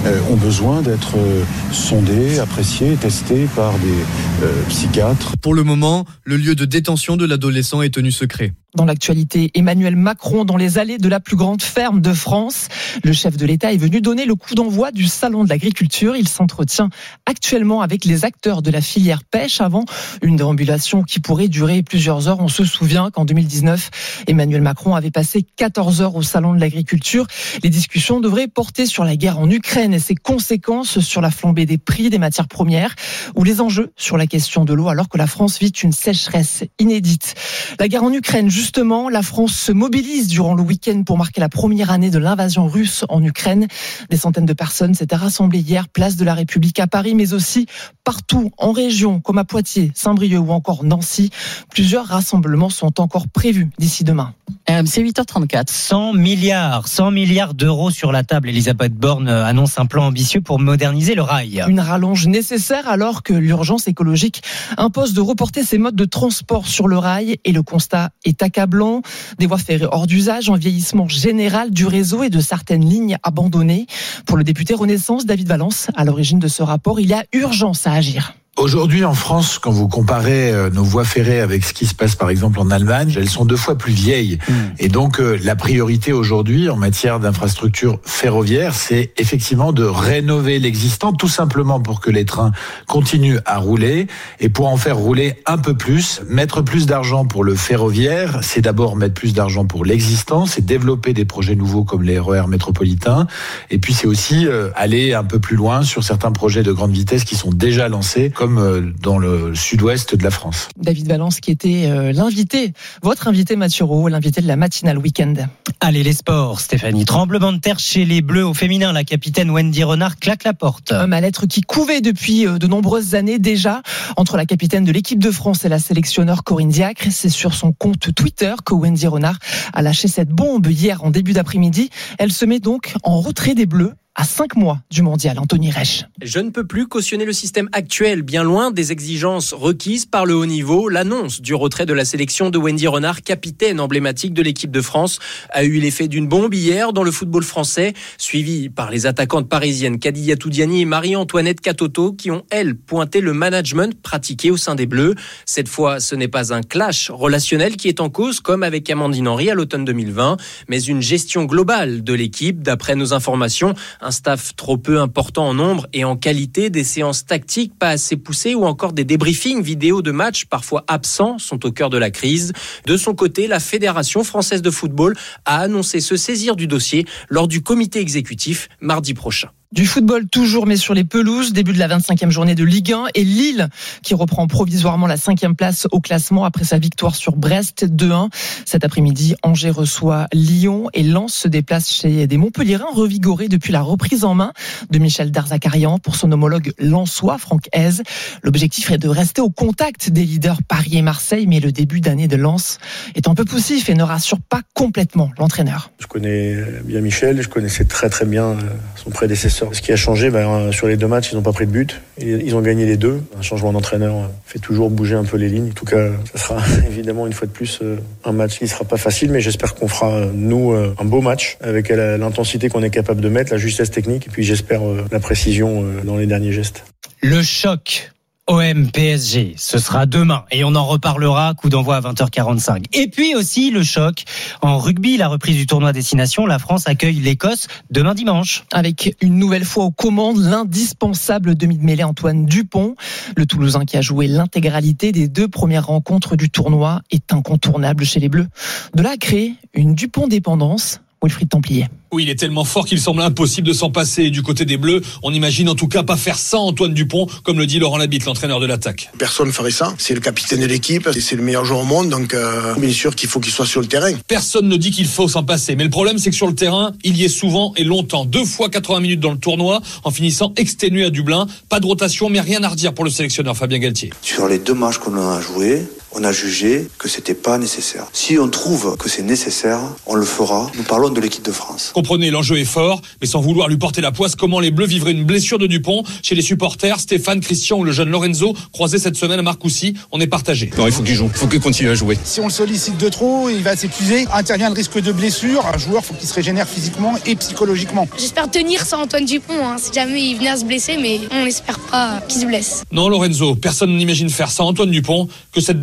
euh, ont besoin d'être euh, sondées, appréciées, testées par des euh, psychiatres. Pour le moment, le lieu de détention de l'adolescent est tenu secret. Dans l'actualité, Emmanuel Macron dans les allées de la plus grande ferme de France. Le chef de l'État est venu donner le coup d'envoi du salon de l'agriculture. Il s'entretient actuellement avec les acteurs de la filière pêche avant une déambulation qui pourrait durer plusieurs heures. On se souvient qu'en 2019, Emmanuel Macron avait passé 14 heures au salon de l'agriculture. Les discussions devraient porter sur la guerre en Ukraine et ses conséquences sur la flambée des prix des matières premières ou les enjeux sur la question de l'eau alors que la France vit une sécheresse inédite. La guerre en Ukraine, justement, la France se mobilise durant le week-end pour marquer la première année de l'invasion russe en Ukraine. Des centaines de personnes s'étaient rassemblées hier, place de la République à Paris, mais aussi partout en région, comme à Poitiers, Saint-Brieuc ou encore Nancy. Plusieurs rassemblements sont encore prévus d'ici demain. RMC 8h34. 100 milliards, 100 milliards d'euros sur la table. Elisabeth Borne annonce un plan ambitieux pour moderniser le rail. Une rallonge nécessaire alors que l'urgence écologique impose de reporter ces modes de transport sur le rail et le constat est accablant. Des voies ferrées hors d'usage, un vieillissement général du réseau et de certaines lignes abandonnées. Pour le député Renaissance, David Valence, à l'origine de ce rapport, il y a urgence à agir. Aujourd'hui, en France, quand vous comparez euh, nos voies ferrées avec ce qui se passe, par exemple, en Allemagne, elles sont deux fois plus vieilles. Hmm. Et donc, euh, la priorité aujourd'hui, en matière d'infrastructure ferroviaire, c'est effectivement de rénover l'existant, tout simplement pour que les trains continuent à rouler. Et pour en faire rouler un peu plus, mettre plus d'argent pour le ferroviaire, c'est d'abord mettre plus d'argent pour l'existant, c'est développer des projets nouveaux comme les RER métropolitains. Et puis, c'est aussi euh, aller un peu plus loin sur certains projets de grande vitesse qui sont déjà lancés, comme euh, dans le sud-ouest de la France. David Valence qui était euh, l'invité, votre invité Mathieu Roux, l'invité de la matinale week-end. Allez, les sports, Stéphanie. Tremblement de terre chez les Bleus au féminin. La capitaine Wendy Renard claque la porte. Un mal-être qui couvait depuis euh, de nombreuses années déjà entre la capitaine de l'équipe de France et la sélectionneur Corinne Diacre. C'est sur son compte Twitter que Wendy Renard a lâché cette bombe hier en début d'après-midi. Elle se met donc en retrait des Bleus à cinq mois du mondial. Anthony Reich. Je ne peux plus cautionner le système actuel, bien loin des exigences requises par le haut niveau. L'annonce du retrait de la sélection de Wendy Renard, capitaine emblématique de l'équipe de France, a eu l'effet d'une bombe hier dans le football français, suivi par les attaquantes parisiennes Kadija Toudiani et Marie-Antoinette Catoto, qui ont, elles, pointé le management pratiqué au sein des Bleus. Cette fois, ce n'est pas un clash relationnel qui est en cause, comme avec Amandine Henry à l'automne 2020, mais une gestion globale de l'équipe. D'après nos informations, Un staff trop peu important en nombre et en qualité, des séances tactiques pas assez poussées ou encore des débriefings vidéo de matchs parfois absents sont au cœur de la crise. De son côté, la Fédération française de football a annoncé se saisir du dossier lors du comité exécutif mardi prochain. Du football toujours, mais sur les pelouses. Début de la 25e journée de Ligue 1 et Lille qui reprend provisoirement la cinquième place au classement après sa victoire sur Brest 2-1. Cet après-midi, Angers reçoit Lyon et Lens se déplace chez des Montpellierins revigorés depuis la reprise en main de Michel Darzacarian pour son homologue lensois Franck Hez. L'objectif est de rester au contact des leaders Paris et Marseille, mais le début d'année de Lens est un peu poussif et ne rassure pas complètement l'entraîneur. Je connais bien Michel, je connaissais très très bien son prédécesseur ce qui a changé, ben, sur les deux matchs, ils n'ont pas pris de but. Ils ont gagné les deux. Un changement d'entraîneur fait toujours bouger un peu les lignes. En tout cas, ça sera évidemment une fois de plus euh, un match qui ne sera pas facile, mais j'espère qu'on fera, nous, euh, un beau match avec l'intensité qu'on est capable de mettre, la justesse technique, et puis j'espère euh, la précision dans les derniers gestes. Le choc OM PSG, ce sera demain et on en reparlera, coup d'envoi à 20h45. Et puis aussi le choc en rugby, la reprise du tournoi destination, la France accueille l'Écosse demain dimanche. Avec une nouvelle fois aux commandes, l'indispensable demi de mêlée Antoine Dupont, le Toulousain qui a joué l'intégralité des deux premières rencontres du tournoi est incontournable chez les Bleus. De là à créer une Dupont dépendance, Wilfried Templier. Oui, il est tellement fort qu'il semble impossible de s'en passer. Du côté des Bleus, on n'imagine en tout cas pas faire ça Antoine Dupont, comme le dit Laurent Labitte, l'entraîneur de l'attaque. Personne ne ferait ça. C'est le capitaine de l'équipe, c'est le meilleur joueur au monde, donc euh, bien sûr qu'il faut qu'il soit sur le terrain. Personne ne dit qu'il faut s'en passer, mais le problème c'est que sur le terrain, il y est souvent et longtemps. Deux fois 80 minutes dans le tournoi, en finissant exténué à Dublin. Pas de rotation, mais rien à redire pour le sélectionneur Fabien Galtier. Sur les deux matchs qu'on a joués, on a jugé que c'était pas nécessaire. Si on trouve que c'est nécessaire, on le fera. Nous parlons de l'équipe de France. Comprenez, l'enjeu est fort, mais sans vouloir lui porter la poisse, comment les Bleus vivraient une blessure de Dupont chez les supporters Stéphane, Christian ou le jeune Lorenzo, croisé cette semaine à Marcoussis, on est partagé. Non, il faut qu'il joue, il faut qu'il continue à jouer. Si on le sollicite de trop, il va s'épuiser. Intervient le risque de blessure. Un joueur, faut qu'il se régénère physiquement et psychologiquement. J'espère tenir sans Antoine Dupont, hein, si jamais il venait à se blesser, mais on n'espère pas qu'il se blesse. Non, Lorenzo, personne n'imagine faire sans Antoine Dupont, que cette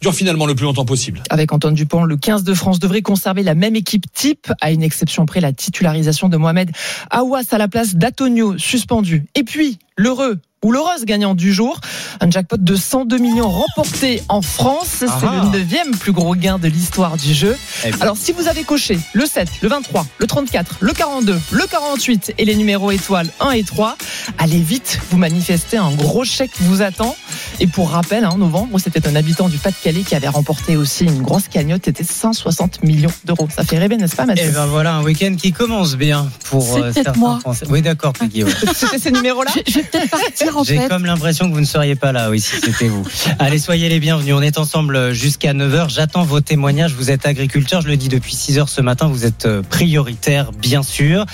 dure finalement le plus longtemps possible. Avec Antoine Dupont, le 15 de France devrait conserver la même équipe type, à une exception près la titularisation de Mohamed Aouas à la place d'Atonio, suspendu. Et puis, l'heureux ou l'heureuse gagnante du jour. Un jackpot de 102 millions remporté en France. C'est Ah. le neuvième plus gros gain de l'histoire du jeu. Eh. Alors, si vous avez coché le 7, le 23, le 34, le 42, le 48 et les numéros étoiles 1 et 3, allez vite, vous manifestez, un gros chèque vous attend. Et pour rappel, en novembre, c'était un habitant du Pas-de-Calais qui avait remporté aussi une grosse cagnotte, c'était 160 millions d'euros. Ça fait rêver, n'est-ce pas, Mathieu Et ben voilà un week-end qui commence bien pour euh, certains moi. Français. Oui d'accord Peggy. ouais. C'était ces numéros-là Je vais peut-être partir en J'ai comme l'impression que vous ne seriez pas là, oui, si c'était vous. Allez, soyez les bienvenus. On est ensemble jusqu'à 9h. J'attends vos témoignages. Vous êtes agriculteur, je le dis depuis 6 heures ce matin. Vous êtes euh, prioritaire, bien sûr.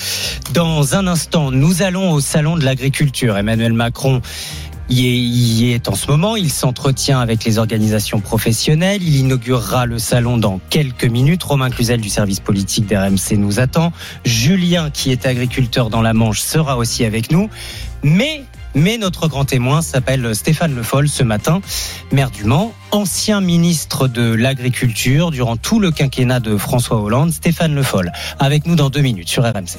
Dans un instant, nous allons au salon de l'agriculture. Emmanuel Macron y est, en ce moment. Il s'entretient avec les organisations professionnelles. Il inaugurera le salon dans quelques minutes. Romain Cluzel du service politique d'RMC nous attend. Julien, qui est agriculteur dans la Manche, sera aussi avec nous. Mais mais notre grand témoin s'appelle Stéphane Le Foll ce matin, maire du Mans, ancien ministre de l'Agriculture durant tout le quinquennat de François Hollande. Stéphane Le Foll, avec nous dans deux minutes sur RMC.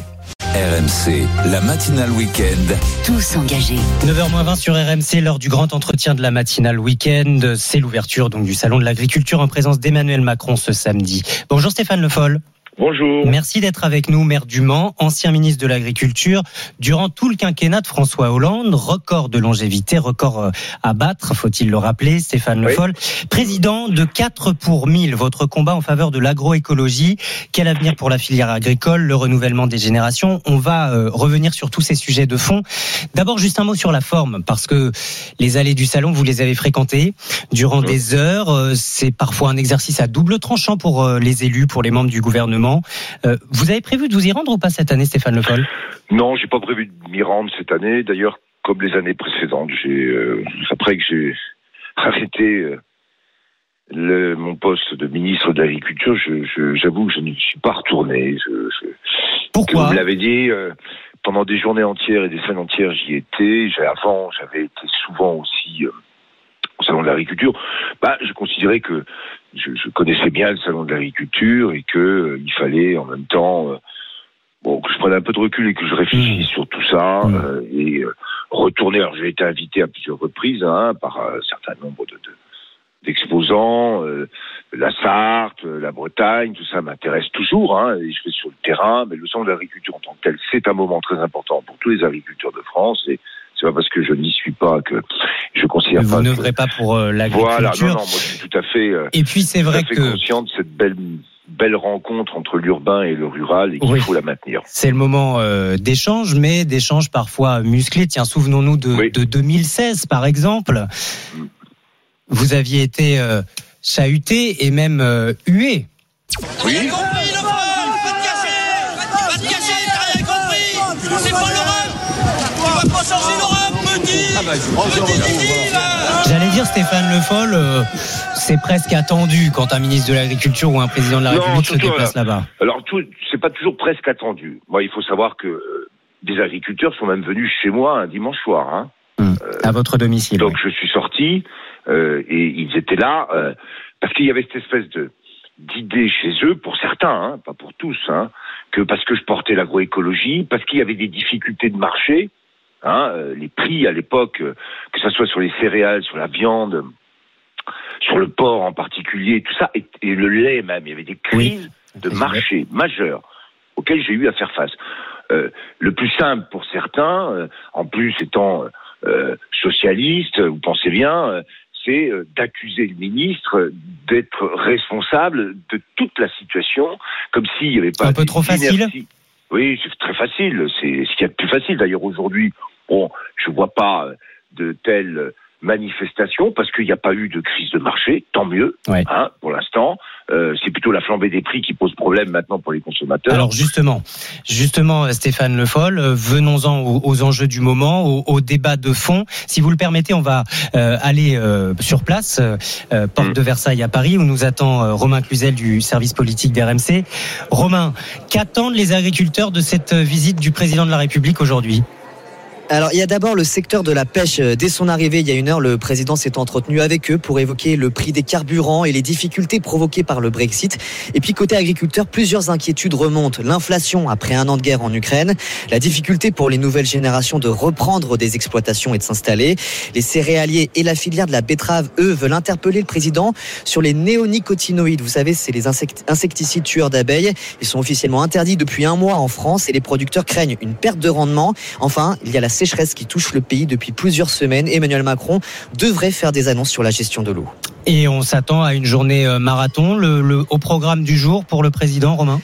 RMC, la matinale week-end. Tous engagés. 9h20 sur RMC, lors du grand entretien de la matinale week-end. C'est l'ouverture donc du salon de l'agriculture en présence d'Emmanuel Macron ce samedi. Bonjour Stéphane Le Foll. Bonjour. Merci d'être avec nous, maire du Mans, ancien ministre de l'Agriculture. Durant tout le quinquennat de François Hollande, record de longévité, record euh, à battre, faut-il le rappeler, Stéphane Le Oui. Foll. Président de 4 pour 1000, votre combat en faveur de l'agroécologie. Quel avenir pour la filière agricole, le renouvellement des générations? On va euh, revenir sur tous ces sujets de fond. D'abord, juste un mot sur la forme, parce que les allées du salon, vous les avez fréquentées durant des heures. Euh, C'est parfois un exercice à double tranchant pour euh, les élus, pour les membres du gouvernement. Euh, Vous avez prévu de vous y rendre ou pas cette année, Stéphane Le Foll? Non, j'ai pas prévu de m'y rendre cette année. D'ailleurs, comme les années précédentes, j'ai euh, après que j'ai arrêté euh, le, mon poste de ministre de l'Agriculture, j'avoue que je ne suis pas retourné. Je, je- Pourquoi? Vous l'avez dit. euh, pendant des journées entières et des semaines entières, j'y étais. Avant, j'avais été souvent aussi euh, au salon de l'agriculture. Bah, je considérais que je, je connaissais bien le salon de l'agriculture et que euh, il fallait en même temps euh, bon, que je prenne un peu de recul et que je réfléchisse sur tout ça euh, et euh, retourner. Alors, j'ai été invité à plusieurs reprises hein, par un certain nombre de, de- d'exposants, la Sarthe, la Bretagne, tout ça m'intéresse toujours. Hein, et je vais sur le terrain, mais le salon de l'agriculture en tant que tel, c'est un moment très important pour tous les agriculteurs de France. Et c'est pas parce que je n'y suis pas que je considère Vous pas. n'œuvrez pas pour euh, que... l'agriculture. Voilà, non, non, moi je suis tout à fait. euh, Et puis c'est vrai tout à fait que conscient de cette belle belle rencontre entre l'urbain et le rural et qu'il Oui. faut la maintenir. c'est le moment euh, d'échange, mais d'échange parfois musclés. Tiens, souvenons-nous de, de 2016, par exemple. Vous aviez été euh, chahuté et même euh, hué. Oui. C'est J'allais dire Stéphane Le Foll, euh, c'est presque attendu quand un ministre de l'Agriculture ou un président de la Non, République se déplace euh, là-bas. Alors, tout, c'est pas toujours presque attendu. Moi, il faut savoir que euh, des agriculteurs sont même venus chez moi un dimanche soir. Hein. à votre domicile. Donc, je suis sorti et ils étaient là parce qu'il y avait cette espèce de d'idée chez eux, pour certains, hein, pas pour tous, hein, que parce que je portais l'agroécologie, parce qu'il y avait des difficultés de marché, hein, euh, les prix à l'époque, euh, que ce soit sur les céréales, sur la viande, sur le porc en particulier, tout ça, et, et le lait même, il y avait des crises de marché majeures auxquelles j'ai eu à faire face. Euh, le plus simple pour certains, euh, en plus étant euh, socialiste, vous pensez bien, c'est d'accuser le ministre d'être responsable de toute la situation, comme s'il n'y avait pas Un peu trop facile. Oui, c'est très facile. C'est ce qu'il y a de plus facile. D'ailleurs, aujourd'hui, bon, je vois pas euh, de telles manifestations parce qu'il n'y a pas eu de crise de marché. Tant mieux, hein, pour l'instant. Euh, c'est plutôt la flambée des prix qui pose problème maintenant pour les consommateurs. Alors justement, justement, Stéphane Le Foll, venons-en aux, aux enjeux du moment, au, au débat de fond. Si vous le permettez, on va euh, aller euh, sur place, porte de Versailles à Paris, où nous attend Romain Cluzel du service politique d'RMC. Romain, qu'attendent les agriculteurs de cette visite du président de la République aujourd'hui? Alors, il y a d'abord le secteur de la pêche. Euh, Dès son arrivée, il y a une heure, le président s'est entretenu avec eux pour évoquer le prix des carburants et les difficultés provoquées par le Brexit. Et puis, côté agriculteur, plusieurs inquiétudes remontent. L'inflation après un an de guerre en Ukraine, la difficulté pour les nouvelles générations de reprendre des exploitations et de s'installer. Les céréaliers et la filière de la betterave, eux, veulent interpeller le président sur les néonicotinoïdes. Vous savez, c'est les insect- insecticides tueurs d'abeilles. Ils sont officiellement interdits depuis un mois en France et les producteurs craignent une perte de rendement. Enfin, il y a la sécheresse qui touche le pays depuis plusieurs semaines. Emmanuel Macron devrait faire des annonces sur la gestion de l'eau. Et on s'attend à une journée euh, marathon, au programme du jour pour le président Romain?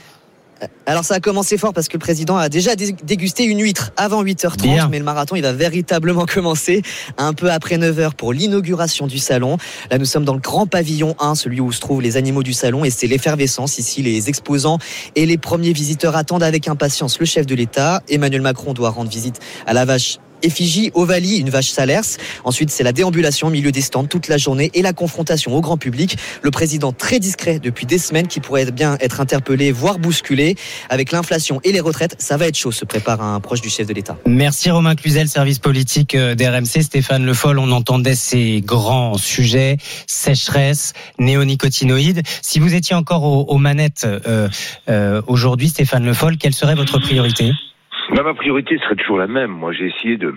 Alors ça a commencé fort parce que le président a déjà dé- dégusté une huître avant 8h30, Bien. mais le marathon il va véritablement commencer un peu après 9h pour l'inauguration du salon. Là nous sommes dans le grand pavillon 1, celui où se trouvent les animaux du salon et c'est l'effervescence ici. Les exposants et les premiers visiteurs attendent avec impatience le chef de l'État. Emmanuel Macron doit rendre visite à la vache effigie Ovalie, une vache salers. Ensuite, c'est la déambulation au milieu des stands toute la journée et la confrontation au grand public. Le président très discret depuis des semaines qui pourrait bien être interpellé, voire bousculé. Avec l'inflation et les retraites, ça va être chaud, se prépare un proche du chef de l'État. Merci Romain Cluzel, service politique euh, d'RMC. Stéphane Le Foll, on entendait ces grands sujets, sécheresse, néonicotinoïdes. Si vous étiez encore aux, aux manettes euh, euh, aujourd'hui, Stéphane Le Foll, quelle serait votre priorité? Bah, ma priorité serait toujours la même. Moi, j'ai essayé de,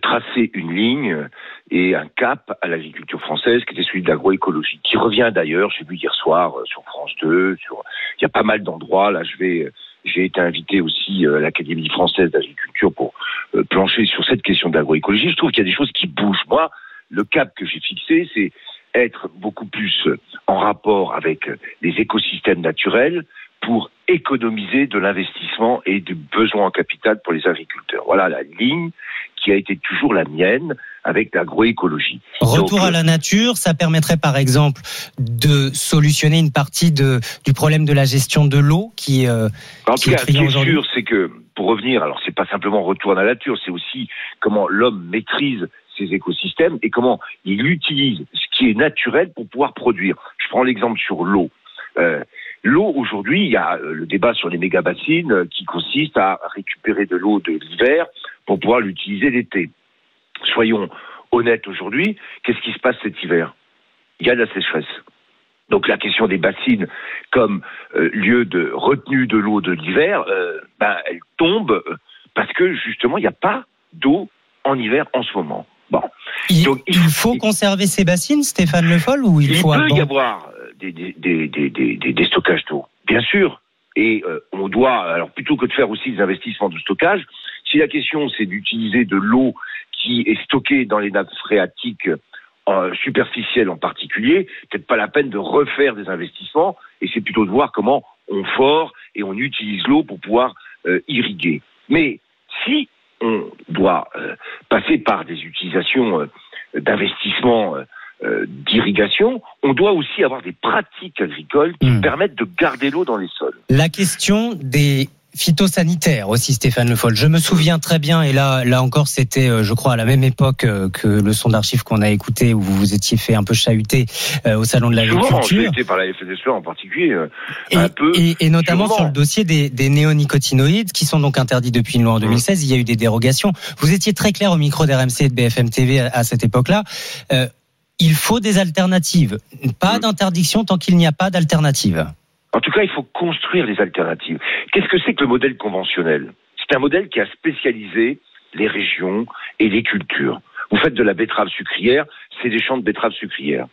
tracer une ligne et un cap à l'agriculture française qui était celui de l'agroécologie, qui revient d'ailleurs, j'ai vu hier soir euh, sur France 2, sur, il y a pas mal d'endroits, là j'ai été invité aussi euh, à l'Académie française d'agriculture pour euh, plancher sur cette question de l'agroécologie. Je trouve qu'il y a des choses qui bougent. Moi, le cap que j'ai fixé, c'est être beaucoup plus en rapport avec les écosystèmes naturels pour économiser de l'investissement et du besoin en capital pour les agriculteurs. Voilà la ligne qui a été toujours la mienne avec l'agroécologie. Retour Donc, à la nature, ça permettrait par exemple de solutionner une partie de, du problème de la gestion de l'eau qui, euh, En qui tout est cas, ce qui est sûr, c'est que pour revenir, alors c'est pas simplement retour à la nature, c'est aussi comment l'homme maîtrise ses écosystèmes et comment il utilise ce qui est naturel pour pouvoir produire. Je prends l'exemple sur l'eau. Euh, l'eau aujourd'hui, il y a euh, le débat sur les méga bassines euh, qui consiste à récupérer de l'eau de l'hiver pour pouvoir l'utiliser l'été. Soyons honnêtes aujourd'hui, qu'est-ce qui se passe cet hiver? Il y a de la sécheresse. Donc la question des bassines comme euh, lieu de retenue de l'eau de l'hiver, euh, ben, elle tombe parce que justement il n'y a pas d'eau en hiver en ce moment. Bon. Il, il faut conserver ces bassines, Stéphane Le Foll, ou il, Il faut peut y abandonner avoir des, stockages d'eau, bien sûr. Et euh, on doit, alors plutôt que de faire aussi des investissements de stockage, si la question c'est d'utiliser de l'eau qui est stockée dans les nappes phréatiques euh, superficielles en particulier, peut-être pas la peine de refaire des investissements, et c'est plutôt de voir comment on fore et on utilise l'eau pour pouvoir euh, irriguer. Mais si on doit passer par des utilisations d'investissements euh, d'irrigation, on doit aussi avoir des pratiques agricoles qui permettent de garder l'eau dans les sols. La question des phytosanitaires aussi, Stéphane Le Foll. Je me souviens très bien, et là, là encore, c'était, euh, je crois, à la même époque euh, que le son d'archives qu'on a écouté, où vous vous étiez fait un peu chahuter au salon de Souvent, l'agriculture. été par la FNSE en particulier, Et, un peu. et- et notamment sûrement. sur le dossier des, des néonicotinoïdes qui sont donc interdits depuis une loi en 2016. Il y a eu des dérogations. Vous étiez très clair au micro d'RMC et de BFM TV à, à cette époque-là. Euh, il faut des alternatives. Pas d'interdiction tant qu'il n'y a pas d'alternative. En tout cas, il faut construire des alternatives. Qu'est-ce que c'est que le modèle conventionnel? C'est un modèle qui a spécialisé les régions et les cultures. Vous faites de la betterave sucrière, c'est des champs de betterave sucrière.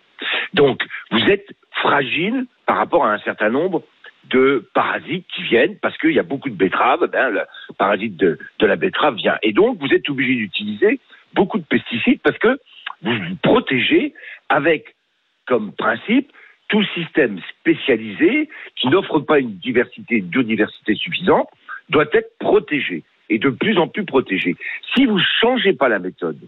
Donc, vous êtes fragile par rapport à un certain nombre de parasites qui viennent, parce qu'il y a beaucoup de betteraves, ben, le parasite de, de la betterave vient. Et donc, vous êtes obligé d'utiliser beaucoup de pesticides parce que vous vous protégez avec comme principe tout système spécialisé qui n'offre pas une diversité, une biodiversité suffisante, doit être protégé et de plus en plus protégé. Si vous changez pas la méthode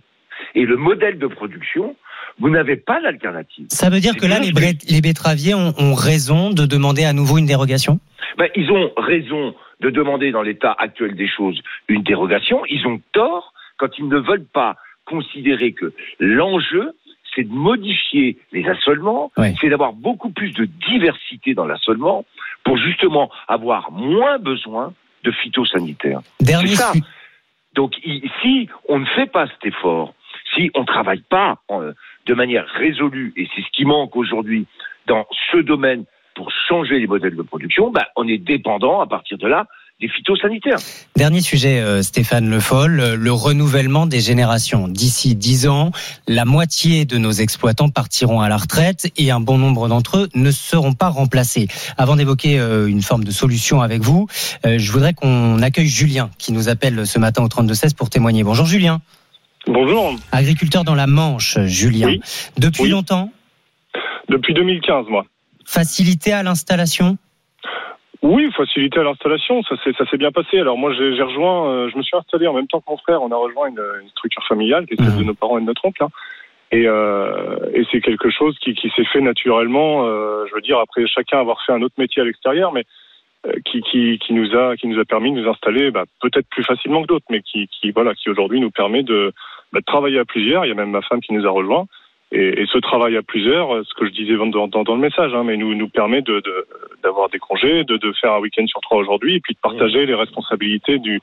et le modèle de production, vous n'avez pas d'alternative. Ça veut dire que là, les, betteraviers ont, ont raison de demander à nouveau une dérogation? Ben, ils ont raison de demander dans l'état actuel des choses une dérogation. Ils ont tort quand ils ne veulent pas considérer que l'enjeu, c'est de modifier les assolements, c'est d'avoir beaucoup plus de diversité dans l'assolement pour justement avoir moins besoin de phytosanitaires. Dernier ça. Donc si on ne fait pas cet effort, si on ne travaille pas euh, de manière résolue, et c'est ce qui manque aujourd'hui dans ce domaine pour changer les modèles de production, ben, on est dépendant à partir de là des phytosanitaires. Dernier sujet, euh, Stéphane Le Foll, euh, le renouvellement des générations. D'ici 10 ans, la moitié de nos exploitants partiront à la retraite et un bon nombre d'entre eux ne seront pas remplacés. Avant d'évoquer euh, une forme de solution avec vous, je voudrais qu'on accueille Julien qui nous appelle ce matin au 3216 pour témoigner. Bonjour Julien. Bonjour. Agriculteur dans la Manche, Julien. Oui. Depuis Oui. longtemps? Depuis 2015, moi. Facilité à l'installation? Oui, facilité à l'installation, ça s'est ça s'est bien passé. Alors moi, j'ai rejoint, euh, je me suis installé en même temps que mon frère. On a rejoint une, une structure familiale qui est celle de nos parents et de notre oncle. hein. Et, euh, et c'est quelque chose qui, qui s'est fait naturellement. euh, je veux dire, après chacun avoir fait un autre métier à l'extérieur, mais euh, qui, qui, qui nous a qui nous a permis de nous installer, bah, peut-être plus facilement que d'autres, mais qui, qui voilà, qui aujourd'hui nous permet de, bah, de travailler à plusieurs. Il y a même ma femme qui nous a rejoint. Et, et ce travail à plusieurs, euh, ce que je disais dans, dans, dans le message, hein, mais nous nous permet de de- d'avoir des congés, de, de faire un week-end sur trois aujourd'hui, et puis de partager les responsabilités du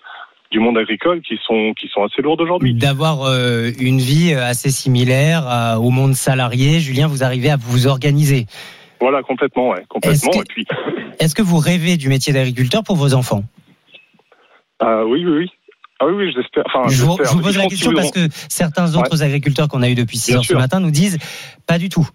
du monde agricole qui sont qui sont assez lourdes aujourd'hui. D'avoir euh, une vie assez similaire à- au monde salarié. Julien, vous arrivez à vous organiser. Voilà, complètement, ouais, complètement. Est-ce que- puis, Est-ce que vous rêvez du métier d'agriculteur pour vos enfants? Ah oui, oui, oui. Ah oui, oui, j'espère. Enfin, je, vous, j'espère. je vous pose la question parce que certains Ouais. autres agriculteurs qu'on a eu depuis 6 Bien heures ce matin nous disent pas du tout.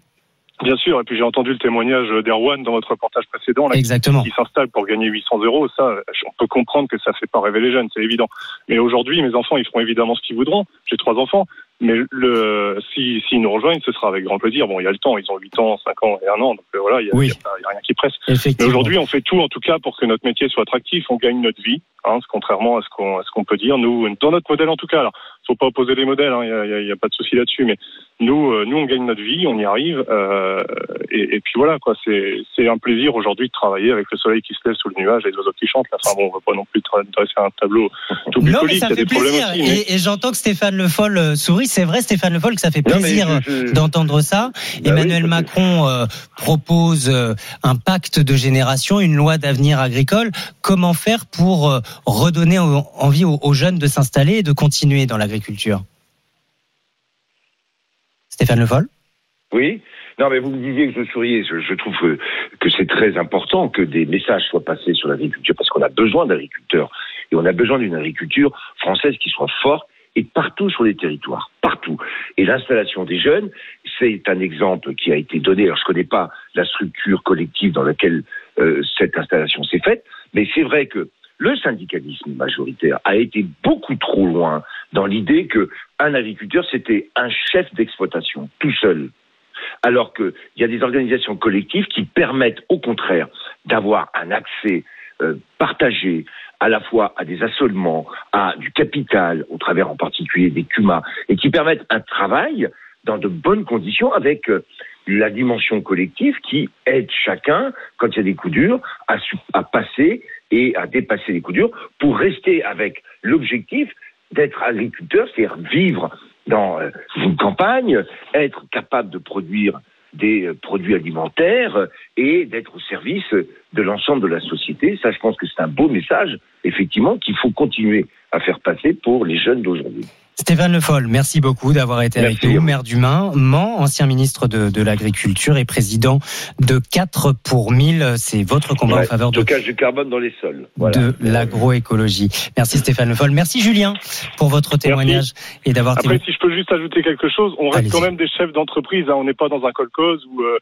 Bien sûr, et puis j'ai entendu le témoignage d'Erwan dans votre reportage précédent, là, qui- Exactement. qui, s'installe pour gagner 800 euros. Ça, on peut comprendre que ça fait pas rêver les jeunes, c'est évident. Mais aujourd'hui, mes enfants, ils feront évidemment ce qu'ils voudront. J'ai trois enfants, mais le, si, s'ils nous rejoignent, ce sera avec grand plaisir. Bon, il y a le temps, ils ont 8 ans, 5 ans et 1 an, donc euh, voilà, il y a, Oui. rien qui presse. Mais aujourd'hui, on fait tout, en tout cas, pour que notre métier soit attractif. On gagne notre vie, hein, contrairement à ce qu'on, à ce qu'on peut dire. Nous, dans notre modèle, en tout cas, alors, faut pas opposer les modèles. hein, Il hein, y, a, pas de souci là-dessus. Mais nous, euh, nous, on gagne notre vie, on y arrive. euh, et, et puis voilà, quoi. C'est, un plaisir aujourd'hui de travailler avec le soleil qui se lève sous le nuage et les oiseaux qui chantent. Là. Enfin bon, on va pas non plus dresser un tableau tout Non, mais ça fait plaisir. aussi. mais- Et, et j'entends que Stéphane Le Foll euh, sourit. C'est vrai, Stéphane Le Foll, que ça fait plaisir je- d'entendre ça. Bah Emmanuel oui, Macron euh, propose un pacte de génération, une loi d'avenir agricole. Comment faire pour redonner en- envie aux, aux jeunes de s'installer et de continuer dans l'agriculture? Stéphane Le Foll Oui. Non, mais vous me disiez que je souriais. Je, trouve que, c'est très important que des messages soient passés sur l'agriculture parce qu'on a besoin d'agriculteurs et on a besoin d'une agriculture française qui soit forte et partout sur les territoires, partout. Et l'installation des jeunes, c'est un exemple qui a été donné. Alors, je connais pas la structure collective dans laquelle euh, cette installation s'est faite, mais c'est vrai que le syndicalisme majoritaire a été beaucoup trop loin dans l'idée que un agriculteur c'était un chef d'exploitation tout seul. Alors qu'il y a des organisations collectives qui permettent au contraire d'avoir un accès euh, partagé à la fois à des assolements, à du capital, au travers en particulier des CUMA, et qui permettent un travail dans de bonnes conditions avec euh, la dimension collective qui aide chacun, quand il y a des coups durs, à, à passer et à dépasser les coups durs pour rester avec l'objectif d'être agriculteur, c'est-à-dire vivre dans euh, une campagne, être capable de produire des euh, produits alimentaires et d'être au service de l'ensemble de la société. Ça, je pense que c'est un beau message, effectivement, qu'il faut continuer à faire passer pour les jeunes d'aujourd'hui. Stéphane Le Foll, merci beaucoup d'avoir été avec nous, maire du Main, Mans, ancien ministre de, de l'Agriculture et président de 4 pour 1000. C'est votre combat Ouais, en faveur de, stockage de carbone dans les sols. Voilà. de l'agroécologie. Merci Stéphane Le Foll. Merci Julien pour votre témoignage et d'avoir Après, si je peux juste ajouter quelque chose, on reste Allez-y. quand même des chefs d'entreprise. hein. On n'est pas dans un colcose où, euh,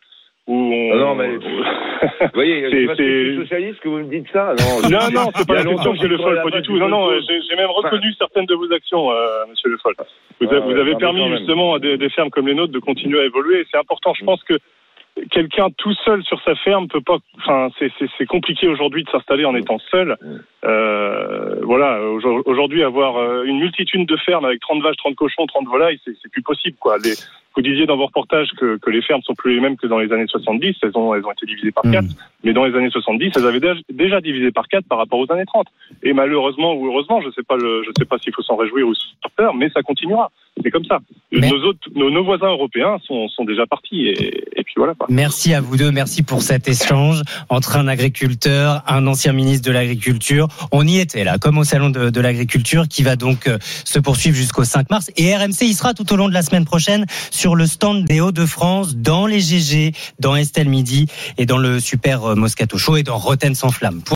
où on. Ah non, mais- Vous voyez, C'est- socialiste que vous me dites ça. Non, Non, non, c'est pas la question, que monsieur Le Foll, pas du tout. Non, non, j'ai même reconnu certaines de vos actions, euh, monsieur Le Foll. Vous, Ah, vous avez non, permis justement à des, des fermes comme les nôtres de continuer à évoluer. C'est important. Je pense que quelqu'un tout seul sur sa ferme peut pas. Enfin, c'est- compliqué aujourd'hui de s'installer en étant seul. Euh, voilà, aujourd- aujourd'hui avoir euh, une multitude de fermes avec 30 vaches, 30 cochons, 30 volailles, c'est c'est plus possible quoi. Les, vous disiez dans vos reportages que, que les fermes sont plus les mêmes que dans les années 70, elles ont, elles ont été divisées par 4, mais dans les années 70, elles avaient déjà, divisé par 4 par rapport aux années 30. Et malheureusement ou heureusement, je sais pas le, je sais pas s'il faut s'en réjouir ou se faire peur, mais ça continuera. C'est comme ça. Nos autres, nos, nos voisins européens sont, sont déjà partis et, et puis voilà. Merci à vous deux, merci pour cet échange entre un agriculteur, un ancien ministre de l'Agriculture. On y était là, comme au salon de, de l'agriculture, qui va donc euh, se poursuivre jusqu'au 5 mars. Et RMC y sera tout au long de la semaine prochaine sur le stand des Hauts-de-France, dans les GG, dans Estelle Midi et dans le Super euh, Moscato Show et dans Rotten sans flamme.